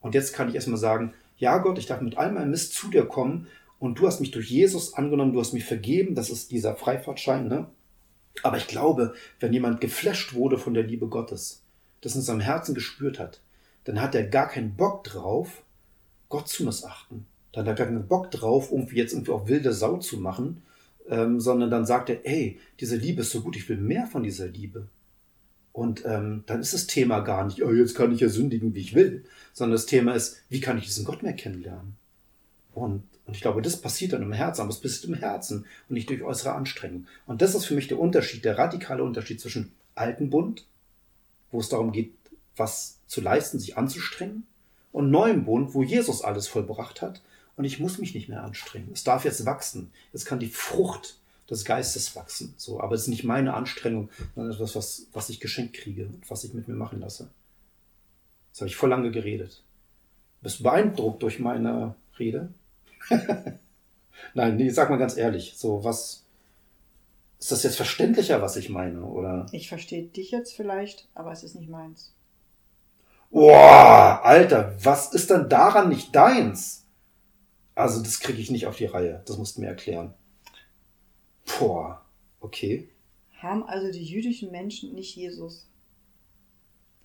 Und jetzt kann ich erstmal sagen, ja Gott, ich darf mit all meinem Mist zu dir kommen und du hast mich durch Jesus angenommen, du hast mich vergeben, das ist dieser Freifahrtschein, ne? Aber ich glaube, wenn jemand geflasht wurde von der Liebe Gottes, das in seinem Herzen gespürt hat, dann hat er gar keinen Bock drauf, Gott zu missachten. Dann hat er keinen Bock drauf, irgendwie jetzt irgendwie auch wilde Sau zu machen, ähm, sondern dann sagt er, ey, diese Liebe ist so gut, ich will mehr von dieser Liebe. Und ähm, dann ist das Thema gar nicht, oh, jetzt kann ich ja sündigen, wie ich will, sondern das Thema ist, wie kann ich diesen Gott mehr kennenlernen? Und, und ich glaube, das passiert dann im Herzen, aber es passiert im Herzen und nicht durch äußere Anstrengung. Und das ist für mich der Unterschied, der radikale Unterschied zwischen alten Bund, wo es darum geht, was zu leisten, sich anzustrengen, und neuem Bund, wo Jesus alles vollbracht hat und ich muss mich nicht mehr anstrengen. Es darf jetzt wachsen. Es kann die Frucht des Geistes wachsen. So, aber es ist nicht meine Anstrengung, sondern etwas, was, was ich geschenkt kriege und was ich mit mir machen lasse. Das habe ich voll lange geredet. Bist du beeindruckt durch meine Rede? Nein, nee, sag mal ganz ehrlich, so was ist das jetzt verständlicher, was ich meine, oder? Ich verstehe dich jetzt vielleicht, aber es ist nicht meins. Boah, Alter, was ist denn daran nicht deins? Also, das kriege ich nicht auf die Reihe. Das musst du mir erklären. Boah, okay. Haben also die jüdischen Menschen nicht Jesus?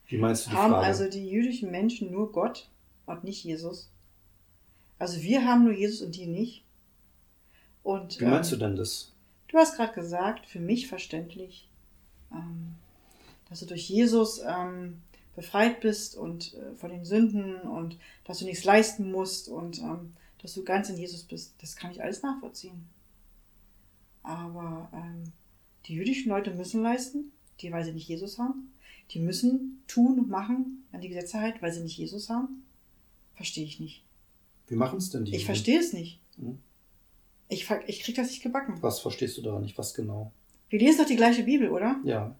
Wie meinst du die Haben Frage? also die jüdischen Menschen nur Gott und nicht Jesus? Also wir haben nur Jesus und die nicht? Und, Wie meinst du ähm, denn das? Du hast gerade gesagt, für mich verständlich, ähm, dass du durch Jesus ähm, befreit bist und äh, von den Sünden und dass du nichts leisten musst und ähm, dass du ganz in Jesus bist. Das kann ich alles nachvollziehen. Aber ähm, die jüdischen Leute müssen leisten, die weil sie nicht Jesus haben. Die müssen tun und machen an die Gesetze halt, weil sie nicht Jesus haben. Verstehe ich nicht. Wie machen es denn die? Ich verstehe es nicht. Hm? Ich, ich krieg das nicht gebacken. Was verstehst du daran nicht? Was genau? Wir lesen doch die gleiche Bibel, oder? Ja.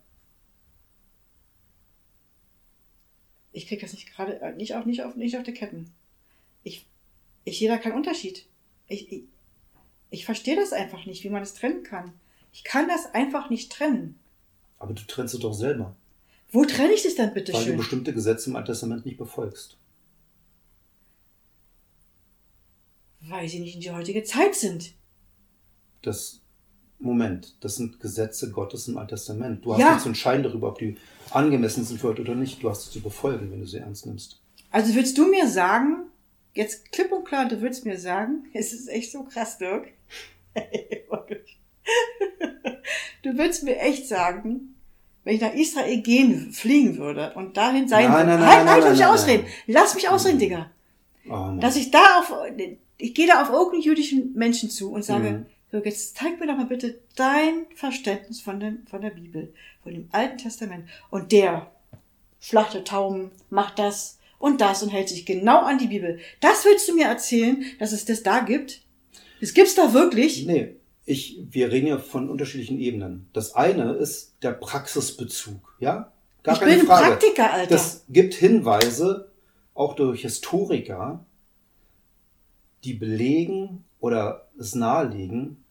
Ich krieg das nicht gerade, äh, nicht auf, nicht auf, nicht auf die Ketten. Ich, ich sehe da keinen Unterschied. Ich, ich, ich verstehe das einfach nicht, wie man das trennen kann. Ich kann das einfach nicht trennen. Aber du trennst es doch selber. Wo trenne ich das dann bitte weil du schön? bestimmte Gesetze im Alten Testament nicht befolgst. Weil sie nicht in die heutige Zeit sind. Das Moment, das sind Gesetze Gottes im Alten Testament. Du hast Ja. nicht zu entscheiden darüber, ob die angemessen sind für heute oder nicht. Du hast sie zu befolgen, wenn du sie ernst nimmst. Also willst du mir sagen, jetzt klipp und klar, du willst mir sagen, es ist echt so krass, Dirk. du willst mir echt sagen, wenn ich nach Israel gehen, fliegen würde und dahin sein Nein, würde. nein, nein, halt, nein, halt, nein, lass mich nein, ausreden. nein. Lass mich ausreden, Digga. Oh. Dass ich da auf, ich gehe da auf irgendeinen jüdischen Menschen zu und sage, Mhm. So, jetzt zeig mir doch mal bitte dein Verständnis von, dem, von der Bibel, von dem Alten Testament. Und der schlachtet Tauben, macht das und das und hält sich genau an die Bibel. Das willst du mir erzählen, dass es das da gibt? Das gibt's da wirklich? Nee, ich, wir reden ja von unterschiedlichen Ebenen. Das eine ist der Praxisbezug, ja? Gar ich keine bin ein Frage. Praktiker, Alter. Das gibt Hinweise, auch durch Historiker, die belegen oder es nahelegen,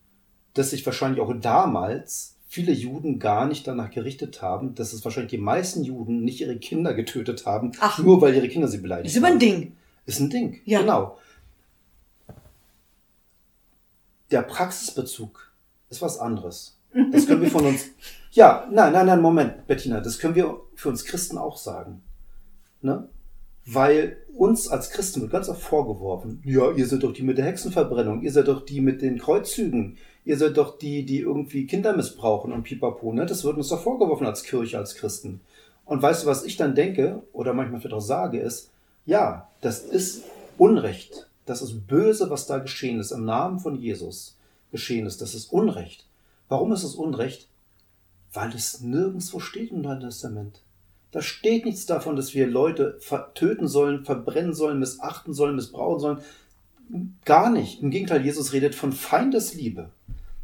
dass sich wahrscheinlich auch damals viele Juden gar nicht danach gerichtet haben, dass es wahrscheinlich die meisten Juden nicht ihre Kinder getötet haben, Ach. nur weil ihre Kinder sie beleidigt ist immer haben. ein Ding. Ist ein Ding. Ja. Genau. Der Praxisbezug ist was anderes. Das können wir von uns. Ja, nein, nein, nein, Moment, Bettina, das können wir für uns Christen auch sagen. Ne? Weil uns als Christen wird ganz oft vorgeworfen, ja, ihr seid doch die mit der Hexenverbrennung, ihr seid doch die mit den Kreuzzügen, ihr seid doch die, die irgendwie Kinder missbrauchen und pipapo, ne? Das wird uns doch vorgeworfen als Kirche, als Christen. Und weißt du, was ich dann denke, oder manchmal vielleicht auch sage, ist, ja, das ist Unrecht. Das ist böse, was da geschehen ist, im Namen von Jesus geschehen ist. Das ist Unrecht. Warum ist es Unrecht? Weil es nirgendwo steht im Neuen Testament. Da steht nichts davon, dass wir Leute töten sollen, verbrennen sollen, missachten sollen, missbrauchen sollen. Gar nicht. Im Gegenteil, Jesus redet von Feindesliebe.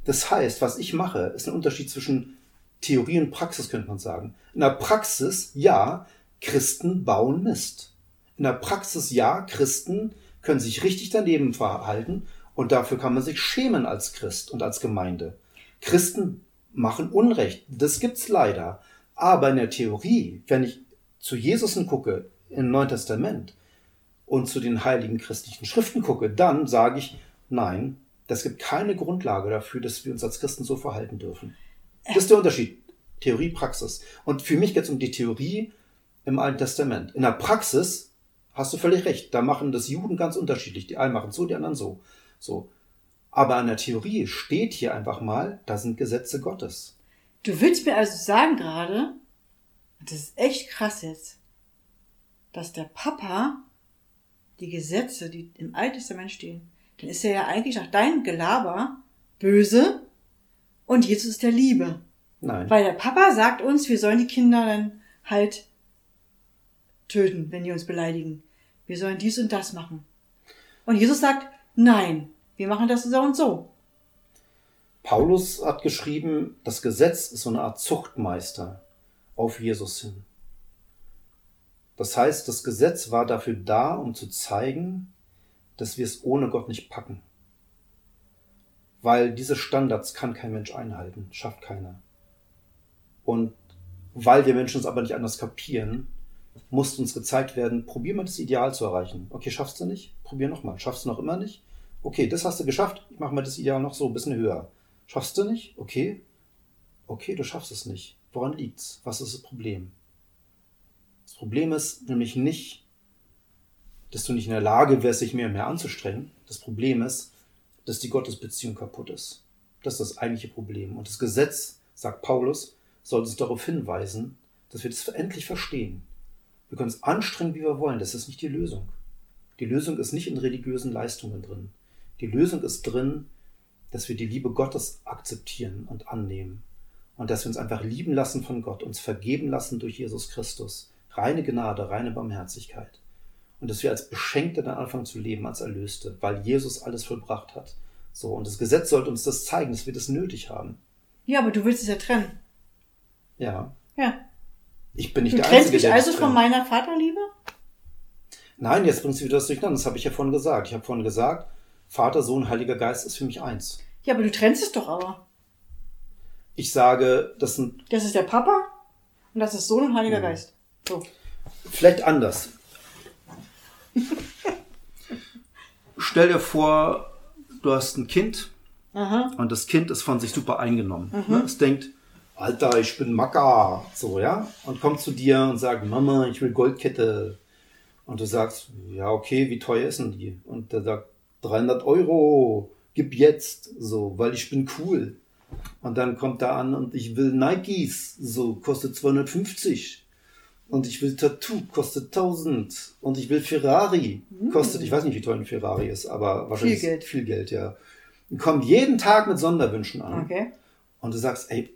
Das heißt, was ich mache, ist ein Unterschied zwischen Theorie und Praxis, könnte man sagen. In der Praxis, ja, Christen bauen Mist. In der Praxis, ja, Christen können sich richtig daneben verhalten und dafür kann man sich schämen als Christ und als Gemeinde. Christen machen Unrecht. Das gibt's leider. Aber in der Theorie, wenn ich zu Jesus gucke im Neuen Testament und zu den heiligen christlichen Schriften gucke, dann sage ich, nein, das gibt keine Grundlage dafür, dass wir uns als Christen so verhalten dürfen. Das ist der Unterschied. Theorie, Praxis. Und für mich geht es um die Theorie im Alten Testament. In der Praxis hast du völlig recht. Da machen das Juden ganz unterschiedlich. Die einen machen so, die anderen so. So. Aber an der Theorie steht hier einfach mal, da sind Gesetze Gottes. Du willst mir also sagen gerade, das ist echt krass jetzt, dass der Papa die Gesetze, die im Alten Testament stehen, dann ist er ja eigentlich nach deinem Gelaber böse und Jesus ist der Liebe. Nein. Weil der Papa sagt uns, wir sollen die Kinder dann halt töten, wenn die uns beleidigen. Wir sollen dies und das machen. Und Jesus sagt, nein, wir machen das so und so. Paulus hat geschrieben, das Gesetz ist so eine Art Zuchtmeister auf Jesus hin. Das heißt, das Gesetz war dafür da, um zu zeigen, dass wir es ohne Gott nicht packen. Weil diese Standards kann kein Mensch einhalten, schafft keiner. Und weil wir Menschen es aber nicht anders kapieren, muss uns gezeigt werden, probier mal das Ideal zu erreichen. Okay, schaffst du nicht? Probier nochmal. Schaffst du noch immer nicht? Okay, das hast du geschafft. Ich mache mal das Ideal noch so ein bisschen höher. Schaffst du nicht? Okay. Okay, du schaffst es nicht. Woran liegt's? Was ist das Problem? Das Problem ist nämlich nicht, dass du nicht in der Lage wärst, sich mehr und mehr anzustrengen. Das Problem ist, dass die Gottesbeziehung kaputt ist. Das ist das eigentliche Problem. Und das Gesetz, sagt Paulus, soll uns darauf hinweisen, dass wir das endlich verstehen. Wir können es anstrengen, wie wir wollen. Das ist nicht die Lösung. Die Lösung ist nicht in religiösen Leistungen drin. Die Lösung ist drin, dass wir die Liebe Gottes akzeptieren und annehmen. Und dass wir uns einfach lieben lassen von Gott, uns vergeben lassen durch Jesus Christus. Reine Gnade, reine Barmherzigkeit. Und dass wir als Beschenkte dann anfangen zu leben, als Erlöste, weil Jesus alles vollbracht hat. So, und das Gesetz sollte uns das zeigen, dass wir das nötig haben. Ja, aber du willst es ja trennen. Ja. Ja. Ich bin nicht Du der trennst Einzige, mich der also das von meiner Vaterliebe? Nein, jetzt bringst du wieder das durcheinander. Das habe ich ja vorhin gesagt. Ich habe vorhin gesagt, Vater, Sohn, Heiliger Geist ist für mich eins. Ja, aber du trennst es doch aber. Ich sage, das sind Das ist der Papa und das ist Sohn und Heiliger Mhm. Geist. So. vielleicht anders. Stell dir vor, du hast ein Kind Aha. und das Kind ist von sich super eingenommen. Ne? Es denkt, Alter, ich bin Macker, so, ja, und kommt zu dir und sagt, Mama, ich will Goldkette. Und du sagst, ja, okay, wie teuer ist denn die? Und der sagt, 300 Euro, gib jetzt, so, weil ich bin cool. Und dann kommt er an und ich will Nikes, so, kostet 250. Und ich will Tattoo, kostet 1000. Und ich will Ferrari, kostet, ich weiß nicht, wie teuer ein Ferrari ist, aber wahrscheinlich Viel Geld. viel Geld, ja. Und kommt jeden Tag mit Sonderwünschen an. Okay. Und du sagst, ey,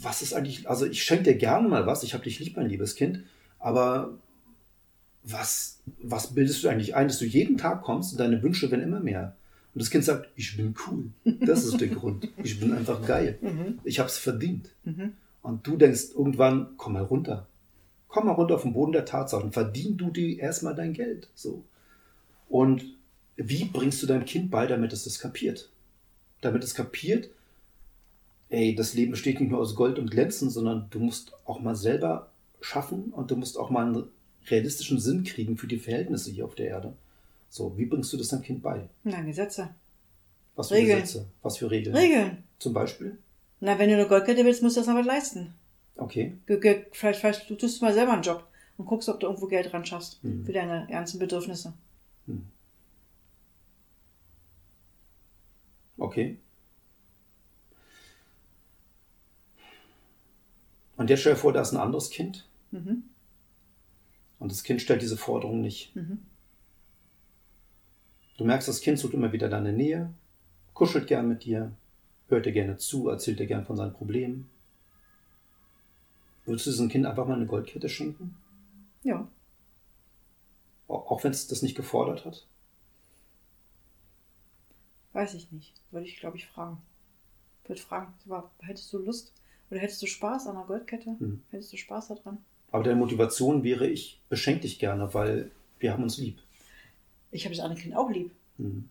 was ist eigentlich, also ich schenke dir gerne mal was, ich habe dich lieb, mein liebes Kind, aber was, was bildest du eigentlich ein, dass du jeden Tag kommst und deine Wünsche werden immer mehr? Und das Kind sagt, ich bin cool. Das ist der Grund. Ich bin einfach geil. Ich habe es verdient. Und du denkst irgendwann, komm mal runter. Komm mal runter auf den Boden der Tatsachen. Verdien du dir erstmal dein Geld. So. Und wie bringst du deinem Kind bei, damit es das kapiert? Damit es kapiert, ey, das Leben besteht nicht nur aus Gold und Glänzen, sondern du musst auch mal selber schaffen und du musst auch mal realistischen Sinn kriegen für die Verhältnisse hier auf der Erde. So, wie bringst du das deinem Kind bei? Na, Gesetze. Was für Regeln. Gesetze? Was für Regeln? Regeln. Zum Beispiel? Na, wenn du eine Goldkette willst, musst du das aber leisten. Okay. Ge- ge- Vielleicht, vielleicht du tust mal selber einen Job und guckst, ob du irgendwo Geld ran schaffst Mhm. für deine ernsten Bedürfnisse. Okay. Und jetzt stell dir vor, da ist ein anderes Kind Mhm. Und das Kind stellt diese Forderung nicht. Mhm. Du merkst, das Kind sucht immer wieder deine Nähe, kuschelt gern mit dir, hört dir gerne zu, erzählt dir gern von seinen Problemen. Würdest du diesem Kind einfach mal eine Goldkette schenken? Ja. Auch wenn es das nicht gefordert hat? Weiß ich nicht. Würde ich, glaube ich, fragen. Würde fragen, hättest du Lust oder hättest du Spaß an einer Goldkette? Mhm. Hättest du Spaß daran? Aber deine Motivation wäre, ich beschenke dich gerne, weil wir haben uns lieb. Ich habe das andere Kind auch lieb. Mhm.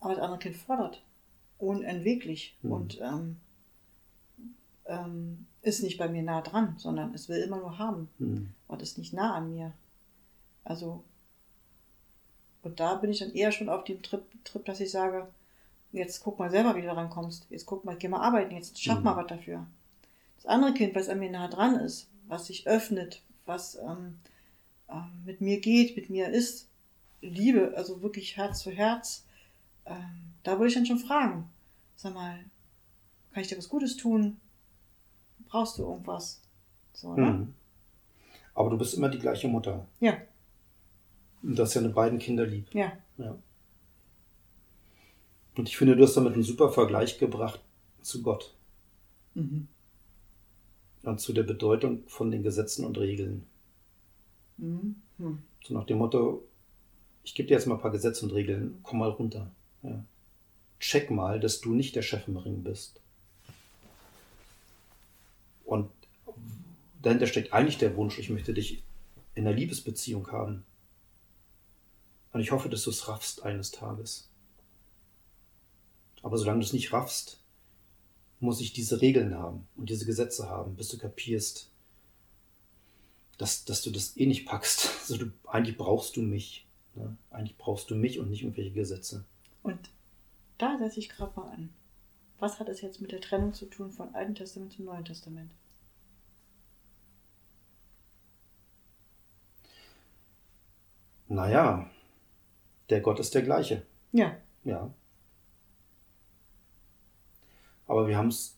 Aber das andere Kind fordert. Unentweglich. Mhm. Und ähm, ähm, ist nicht bei mir nah dran, sondern es will immer nur haben. Mhm. Und ist nicht nah an mir. Also, und da bin ich dann eher schon auf dem Trip, Trip dass ich sage, jetzt guck mal selber, wie du rankommst. Jetzt guck mal, geh mal arbeiten, jetzt schaff Mhm. mal was dafür. Das andere Kind, was an mir nah dran ist, was sich öffnet, was ähm, ähm, mit mir geht, mit mir ist, Liebe, also wirklich Herz zu Herz, ähm, da würde ich dann schon fragen, sag mal, kann ich dir was Gutes tun? Brauchst du irgendwas? So, ne? Mhm. Aber du bist immer die gleiche Mutter. Ja, Und das ja eine beiden Kinder lieb. ja. Ja. Und ich finde, du hast damit einen super Vergleich gebracht zu Gott Mhm. Und zu der Bedeutung von den Gesetzen und Regeln. Mhm. Hm. So nach dem Motto, ich gebe dir jetzt mal ein paar Gesetze und Regeln, komm mal runter. Ja. Check mal, dass du nicht der Chef im Ring bist. Und dahinter steckt eigentlich der Wunsch, ich möchte dich in einer Liebesbeziehung haben. Und ich hoffe, dass du es raffst eines Tages. Aber solange du es nicht raffst, muss ich diese Regeln haben und diese Gesetze haben, bis du kapierst, dass, dass du das eh nicht packst. Also du, eigentlich brauchst du mich. Ne? Eigentlich brauchst du mich und nicht irgendwelche Gesetze. Und da setze ich gerade mal an. Was hat es jetzt mit der Trennung zu tun von Alten Testament zum Neuen Testament? Naja, der Gott ist der gleiche. Ja, Ja. Aber wir haben es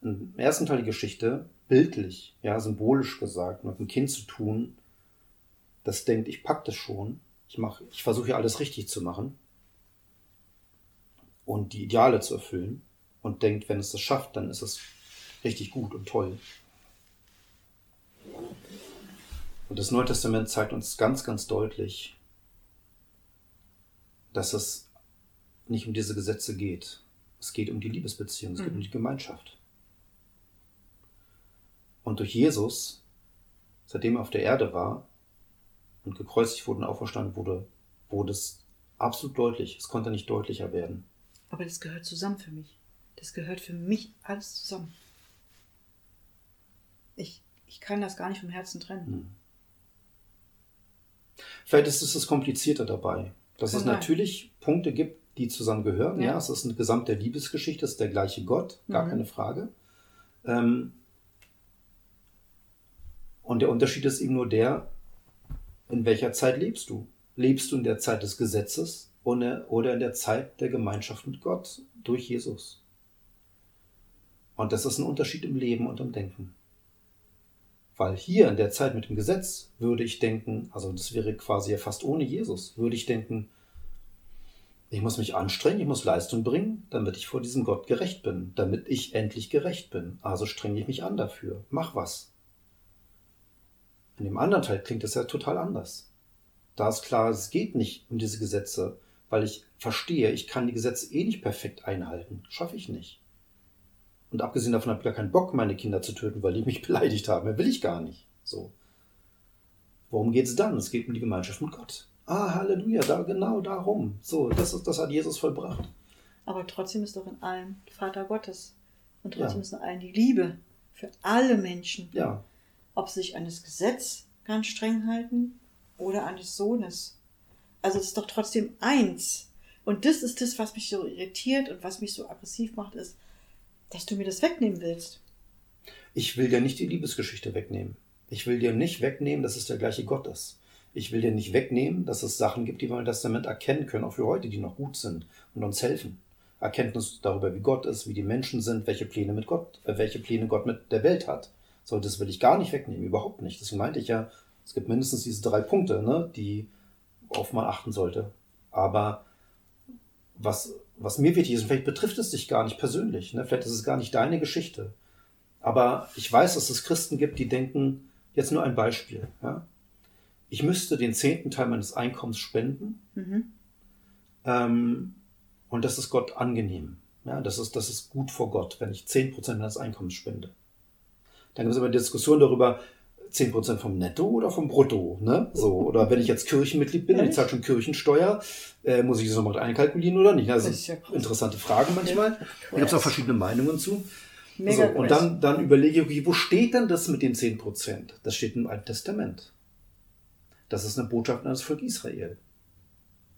im ersten Teil der Geschichte bildlich, ja, symbolisch gesagt, mit einem Kind zu tun, das denkt, ich pack das schon. Ich mache, ich versuche ja alles richtig zu machen und die Ideale zu erfüllen und denkt, wenn es das schafft, dann ist es richtig gut und toll. Und das Neue Testament zeigt uns ganz, ganz deutlich, dass es nicht um diese Gesetze geht. Es geht um die Liebesbeziehung, es geht Mhm. um die Gemeinschaft. Und durch Jesus, seitdem er auf der Erde war und gekreuzigt wurde und auferstanden wurde, wurde es absolut deutlich. Es konnte nicht deutlicher werden. aber das gehört zusammen für mich. Das gehört für mich alles zusammen. Ich, ich kann das gar nicht vom Herzen trennen. Hm. Vielleicht ist es das Komplizierte dabei, dass es sein. natürlich Punkte gibt, die zusammengehören. Ja. Ja. es ist eine gesamte Liebesgeschichte, es ist der gleiche Gott, gar Mhm. keine Frage. Ähm, und der Unterschied ist eben nur der, in welcher Zeit lebst du? Lebst du in der Zeit des Gesetzes oder oder in der Zeit der Gemeinschaft mit Gott durch Jesus? Und das ist ein Unterschied im Leben und im Denken. Weil hier in der Zeit mit dem Gesetz würde ich denken, also das wäre quasi ja fast ohne Jesus, würde ich denken, ich muss mich anstrengen, ich muss Leistung bringen, damit ich vor diesem Gott gerecht bin, damit ich endlich gerecht bin. Also strenge ich mich an dafür. Mach was. In dem anderen Teil klingt es ja total anders. Da ist klar, es geht nicht um diese Gesetze, weil ich verstehe, ich kann die Gesetze eh nicht perfekt einhalten. Schaffe ich nicht. Und abgesehen davon habe ich gar keinen Bock, meine Kinder zu töten, weil die mich beleidigt haben. Mehr will ich gar nicht. So. Worum geht es dann? Es geht um die Gemeinschaft mit Gott. Ah, Halleluja, da genau darum. So, das, ist, das hat Jesus vollbracht. Aber trotzdem ist doch in allem Vater Gottes. Und trotzdem Ja. ist in allen die Liebe für alle Menschen. Ja, Ob sie sich an das Gesetz ganz streng halten oder an des Sohnes. Also es ist doch trotzdem eins. Und das ist das, was mich so irritiert und was mich so aggressiv macht, ist, dass du mir das wegnehmen willst. ich will dir nicht die Liebesgeschichte wegnehmen. Ich will dir nicht wegnehmen, dass es der gleiche Gott ist. Ich will dir nicht wegnehmen, dass es Sachen gibt, die wir im Testament erkennen können, auch für heute, die noch gut sind und uns helfen. Erkenntnis darüber, wie Gott ist, wie die Menschen sind, welche Pläne mit Gott, äh, welche Pläne Gott mit der Welt hat. So, das will ich gar nicht wegnehmen, überhaupt nicht. Deswegen meinte ich ja, es gibt mindestens diese drei Punkte, ne, die auf man achten sollte. Aber was, was mir wichtig ist, und vielleicht betrifft es dich gar nicht persönlich, ne? vielleicht ist es gar nicht deine Geschichte. Aber ich weiß, dass es Christen gibt, die denken, jetzt nur ein Beispiel. Ja? Ich müsste den zehnten Teil meines Einkommens spenden. Mhm. Ähm, und das ist Gott angenehm. Ja, das ist, das ist gut vor Gott, wenn ich 10% meines Einkommens spende. Dann gibt es aber Diskussionen darüber, 10% vom Netto oder vom Brutto, ne? So, oder wenn ich jetzt Kirchenmitglied bin, und ich zahle schon Kirchensteuer, äh, muss ich das nochmal einkalkulieren oder nicht? Das Das ja interessante Frage manchmal. Da gibt es auch verschiedene Meinungen zu. Mega so, und dann, dann überlege ich, okay, wo steht denn das mit den 10%? Das steht im Alten Testament. Das ist eine Botschaft an das Volk Israel.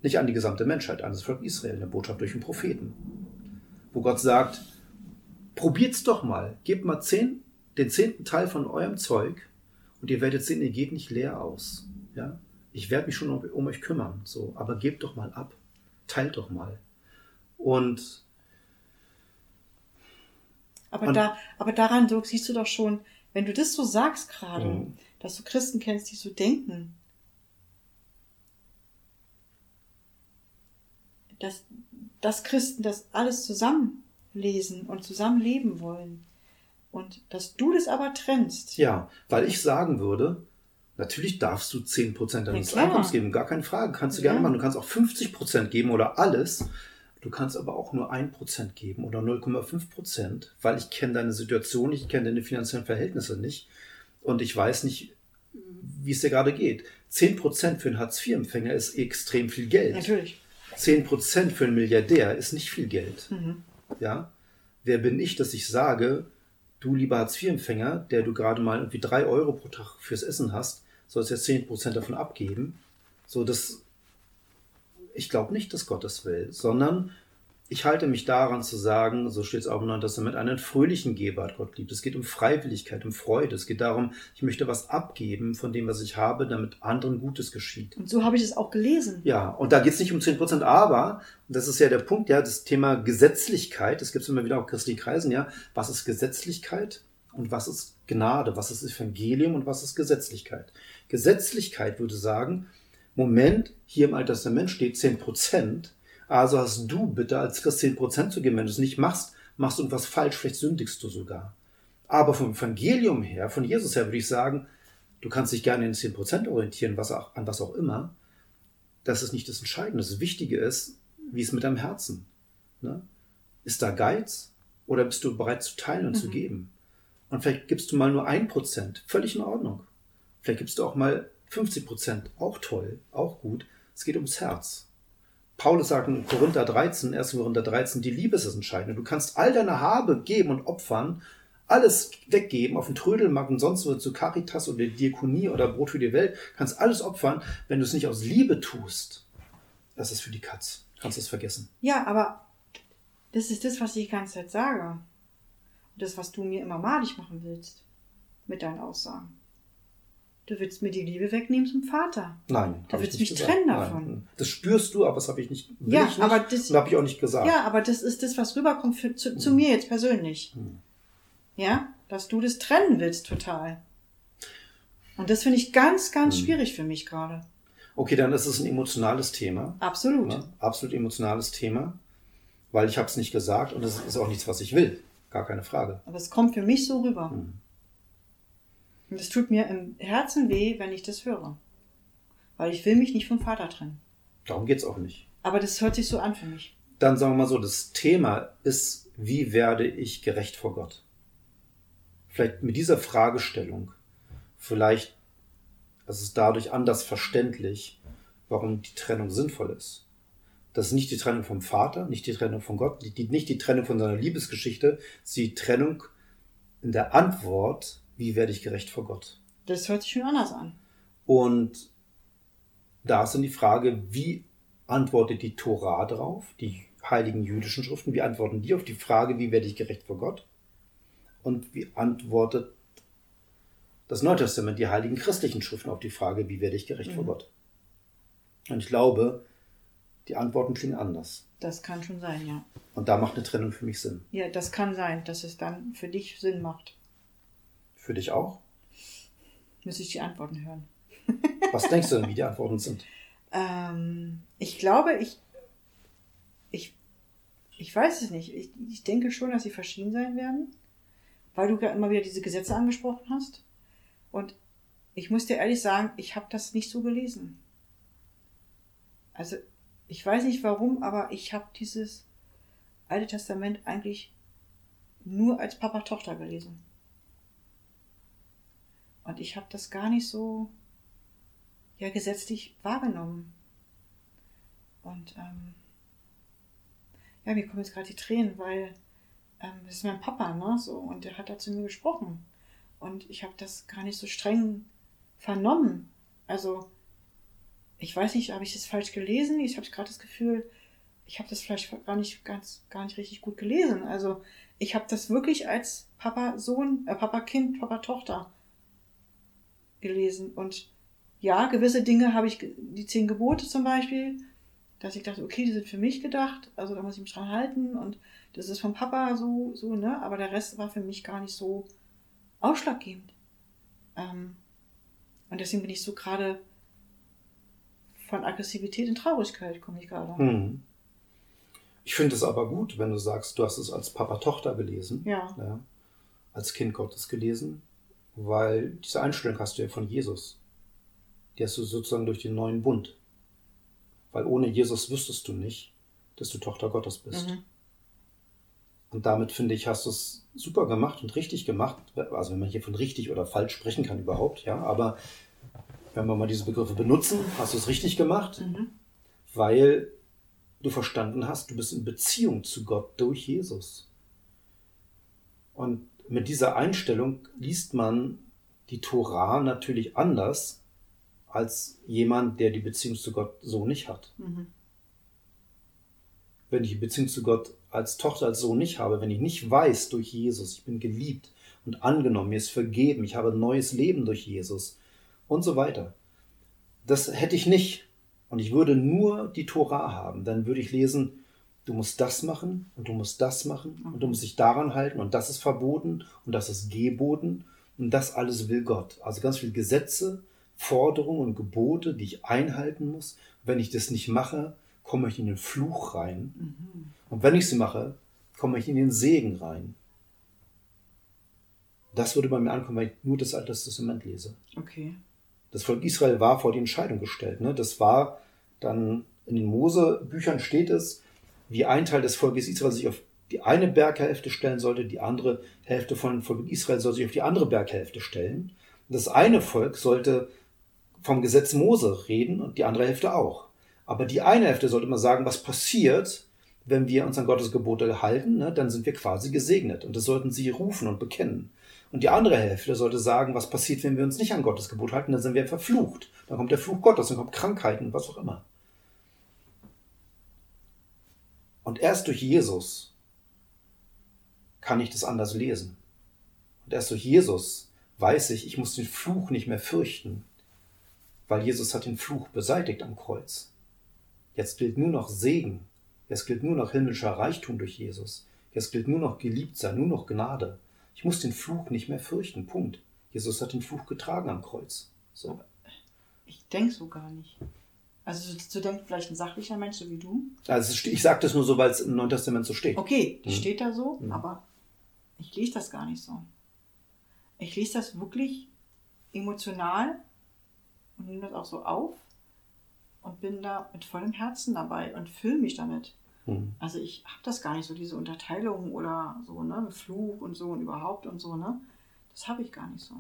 Nicht an die gesamte Menschheit, an das Volk Israel, eine Botschaft durch den Propheten. Wo Gott sagt, probiert's doch mal, gebt mal zehn, den zehnten Teil von eurem Zeug und ihr werdet sehen, ihr geht nicht leer aus. Ja? Ich werde mich schon um, um euch kümmern, so, aber gebt doch mal ab, teilt doch mal. Und Aber, Und- da, aber daran so siehst du doch schon, wenn du das so sagst gerade, Mhm. dass du Christen kennst, die so denken, dass, dass Christen das alles zusammenlesen und zusammenleben wollen. Und dass du das aber trennst. Ja, weil ich sagen würde, natürlich darfst du 10% deines Ja. Einkommens geben, gar keine Frage. Kannst du Ja. gerne machen. Du kannst auch 50% geben oder alles. Du kannst aber auch nur 1% geben oder 0,5%, weil ich kenne deine Situation, ich kenne deine finanziellen Verhältnisse nicht und ich weiß nicht, wie es dir gerade geht. 10% für einen Hartz-IV-Empfänger ist extrem viel Geld. Natürlich. 10% für einen Milliardär ist nicht viel Geld. Mhm. Ja? Wer bin ich, dass ich sage, du lieber Hartz-IV-Empfänger, der du gerade mal irgendwie drei Euro pro Tag fürs Essen hast, sollst jetzt 10% davon abgeben. So, das, ich glaube nicht, dass Gott das will, sondern ich halte mich daran zu sagen, so steht es auch im Neuen Testament, einen fröhlichen Geber hat Gott liebt. Es geht um Freiwilligkeit, um Freude. Es geht darum, ich möchte was abgeben von dem, was ich habe, damit anderen Gutes geschieht. Und so habe ich es auch gelesen. Ja, und da geht es nicht um 10%, aber, und das ist ja der Punkt, ja, das Thema Gesetzlichkeit, das gibt es immer wieder auch christlichen Kreisen, ja, was ist Gesetzlichkeit und was ist Gnade, was ist Evangelium und was ist Gesetzlichkeit? Gesetzlichkeit würde sagen, Moment, hier im Alten Testament steht 10%, also hast du bitte als Christ 10% zu geben. Wenn du es nicht machst, machst du irgendwas falsch, vielleicht sündigst du sogar. Aber vom Evangelium her, von Jesus her würde ich sagen, du kannst dich gerne in 10% orientieren, was auch, an was auch immer, das ist nicht das Entscheidende. Das Wichtige ist, wie ist mit deinem Herzen? Ne? Ist da Geiz oder bist du bereit zu teilen und zu geben? Und vielleicht gibst du mal nur ein Prozent, völlig in Ordnung. Vielleicht gibst du auch mal 50 Prozent, auch toll, auch gut. Es geht ums Herz. Paulus sagt in Korinther 13, 1. Korinther 13, die Liebe ist das Entscheidende. Du kannst all deine Habe geben und opfern, alles weggeben, auf den Trödelmarkt und sonst wo zu Caritas oder Diakonie oder Brot für die Welt, kannst alles opfern, wenn du es nicht aus Liebe tust. Das ist für die Katz. Kannst es vergessen. Ja, aber das ist das, was ich die ganze Zeit sage. Und das, was du mir immer malig machen willst. Mit deinen Aussagen. Du willst mir die Liebe wegnehmen zum Vater. Nein. Du willst mich gesagt. trennen Nein. davon. Das spürst du, aber das habe ich nicht. Ja, ich nicht aber das- habe ich auch nicht gesagt. Ja, aber das ist das, was rüberkommt für, zu, zu mir jetzt persönlich. Hm. Ja, dass du das trennen willst total. Und das finde ich ganz, ganz Hm. schwierig für mich gerade. Okay, dann ist es ein emotionales Thema. Absolut. Ne? Absolut emotionales Thema. Weil ich habe es nicht gesagt und es ist auch nichts, was ich will. Gar keine Frage. Aber es kommt für mich so rüber. Hm. Und es tut mir im Herzen weh, wenn ich das höre. Weil ich will mich nicht vom Vater trennen. Darum geht's auch nicht. Aber das hört sich so an für mich. Dann sagen wir mal so, das Thema ist, wie werde ich gerecht vor Gott? Vielleicht mit dieser Fragestellung, vielleicht ist es dadurch anders verständlich, warum die Trennung sinnvoll ist. Das ist nicht die Trennung vom Vater, nicht die Trennung von Gott, die, nicht die Trennung von seiner Liebesgeschichte, es ist die Trennung in der Antwort, wie werde ich gerecht vor Gott? Das hört sich schon anders an. Und da ist dann die Frage, wie antwortet die Tora drauf, die heiligen jüdischen Schriften, wie antworten die auf die Frage, wie werde ich gerecht vor Gott? Und wie antwortet das Neue Testament, die heiligen christlichen Schriften auf die Frage, wie werde ich gerecht vor Mhm. Gott? Und ich glaube, die Antworten klingen anders. Das kann schon sein, ja. Und da macht eine Trennung für mich Sinn. Ja, das kann sein, dass es dann für dich Sinn macht. Für dich auch? Müsste ich die Antworten hören. Was denkst du denn, wie die Antworten sind? Ähm, ich glaube, ich, ich, ich weiß es nicht. Ich, ich denke schon, dass sie verschieden sein werden, weil du gerade immer wieder diese Gesetze angesprochen hast. Und ich muss dir ehrlich sagen, ich habe das nicht so gelesen. Also, ich weiß nicht warum, aber ich habe dieses Alte Testament eigentlich nur als Papa-Tochter gelesen. Und ich habe das gar nicht so ja gesetzlich wahrgenommen. Und ähm, ja, mir kommen jetzt gerade die Tränen, weil ähm, das ist mein Papa, ne? So, und der hat da zu mir gesprochen. Und ich habe das gar nicht so streng vernommen. Also, ich weiß nicht, habe ich das falsch gelesen? Ich habe gerade das Gefühl, ich habe das vielleicht gar nicht ganz, gar nicht richtig gut gelesen. Also, ich habe das wirklich als Papa-Sohn, äh, Papa-Kind, Papa-Tochter gelesen. Und ja, gewisse Dinge habe ich, die zehn Gebote zum Beispiel, dass ich dachte, okay, die sind für mich gedacht, also da muss ich mich dran halten und das ist vom Papa so, so, ne? Aber der Rest war für mich gar nicht so ausschlaggebend. Ähm, und deswegen bin ich so gerade von Aggressivität in Traurigkeit, komme ich gerade. Hm. Ich finde es aber gut, wenn du sagst, du hast es als Papa-Tochter gelesen. Ja. ja. Als Kind Gottes gelesen. Weil diese Einstellung hast du ja von Jesus. Die hast du sozusagen durch den neuen Bund. Weil ohne Jesus wüsstest du nicht, dass du Tochter Gottes bist. Mhm. Und damit finde ich, hast du es super gemacht und richtig gemacht. Also wenn man hier von richtig oder falsch sprechen kann überhaupt, ja. Aber wenn wir mal diese Begriffe benutzen, hast du es richtig gemacht, mhm. weil du verstanden hast, du bist in Beziehung zu Gott durch Jesus. Und mit dieser Einstellung liest man die Tora natürlich anders als jemand, der die Beziehung zu Gott so nicht hat. Mhm. Wenn ich die Beziehung zu Gott als Tochter, als Sohn nicht habe, wenn ich nicht weiß durch Jesus, ich bin geliebt und angenommen, mir ist vergeben, ich habe ein neues Leben durch Jesus und so weiter. Das hätte ich nicht. Und ich würde nur die Tora haben. Dann würde ich lesen, du musst das machen und du musst das machen und du musst dich daran halten und das ist verboten und das ist geboten und das alles will Gott. Also ganz viele Gesetze, Forderungen und Gebote, die ich einhalten muss. Wenn ich das nicht mache, komme ich in den Fluch rein. Mhm. Und wenn ich sie mache, komme ich in den Segen rein. Das würde bei mir ankommen, wenn ich nur das Alte Testament lese. Okay. Das Volk Israel war vor die Entscheidung gestellt. Ne? Das war dann in den Mose-Büchern steht es, wie ein Teil des Volkes Israel sich auf die eine Berghälfte stellen sollte, die andere Hälfte von Volk Israel soll sich auf die andere Berghälfte stellen. Das eine Volk sollte vom Gesetz Mose reden und die andere Hälfte auch. Aber die eine Hälfte sollte immer sagen, was passiert, wenn wir uns an Gottes Gebote halten, ne, dann sind wir quasi gesegnet. Und das sollten sie rufen und bekennen. Und die andere Hälfte sollte sagen, was passiert, wenn wir uns nicht an Gottes Gebot halten, dann sind wir verflucht. Dann kommt der Fluch Gottes, dann kommt Krankheiten, was auch immer. Und erst durch Jesus kann ich das anders lesen. Und erst durch Jesus weiß ich, ich muss den Fluch nicht mehr fürchten, weil Jesus hat den Fluch beseitigt am Kreuz. Jetzt gilt nur noch Segen, jetzt gilt nur noch himmlischer Reichtum durch Jesus, jetzt gilt nur noch geliebt sein, nur noch Gnade. Ich muss den Fluch nicht mehr fürchten, Punkt. Jesus hat den Fluch getragen am Kreuz. So. Ich denke so gar nicht. Also zu denken vielleicht ein sachlicher Mensch, so wie du. Also ich sage das nur so, weil es im Neuen Testament so steht. Okay, das mhm. steht da so, mhm. aber ich lese das gar nicht so. Ich lese das wirklich emotional und nehme das auch so auf und bin da mit vollem Herzen dabei und fühle mich damit. Mhm. Also ich habe das gar nicht so, diese Unterteilung oder so, ne, Fluch und so und überhaupt und so, ne. Das habe ich gar nicht so.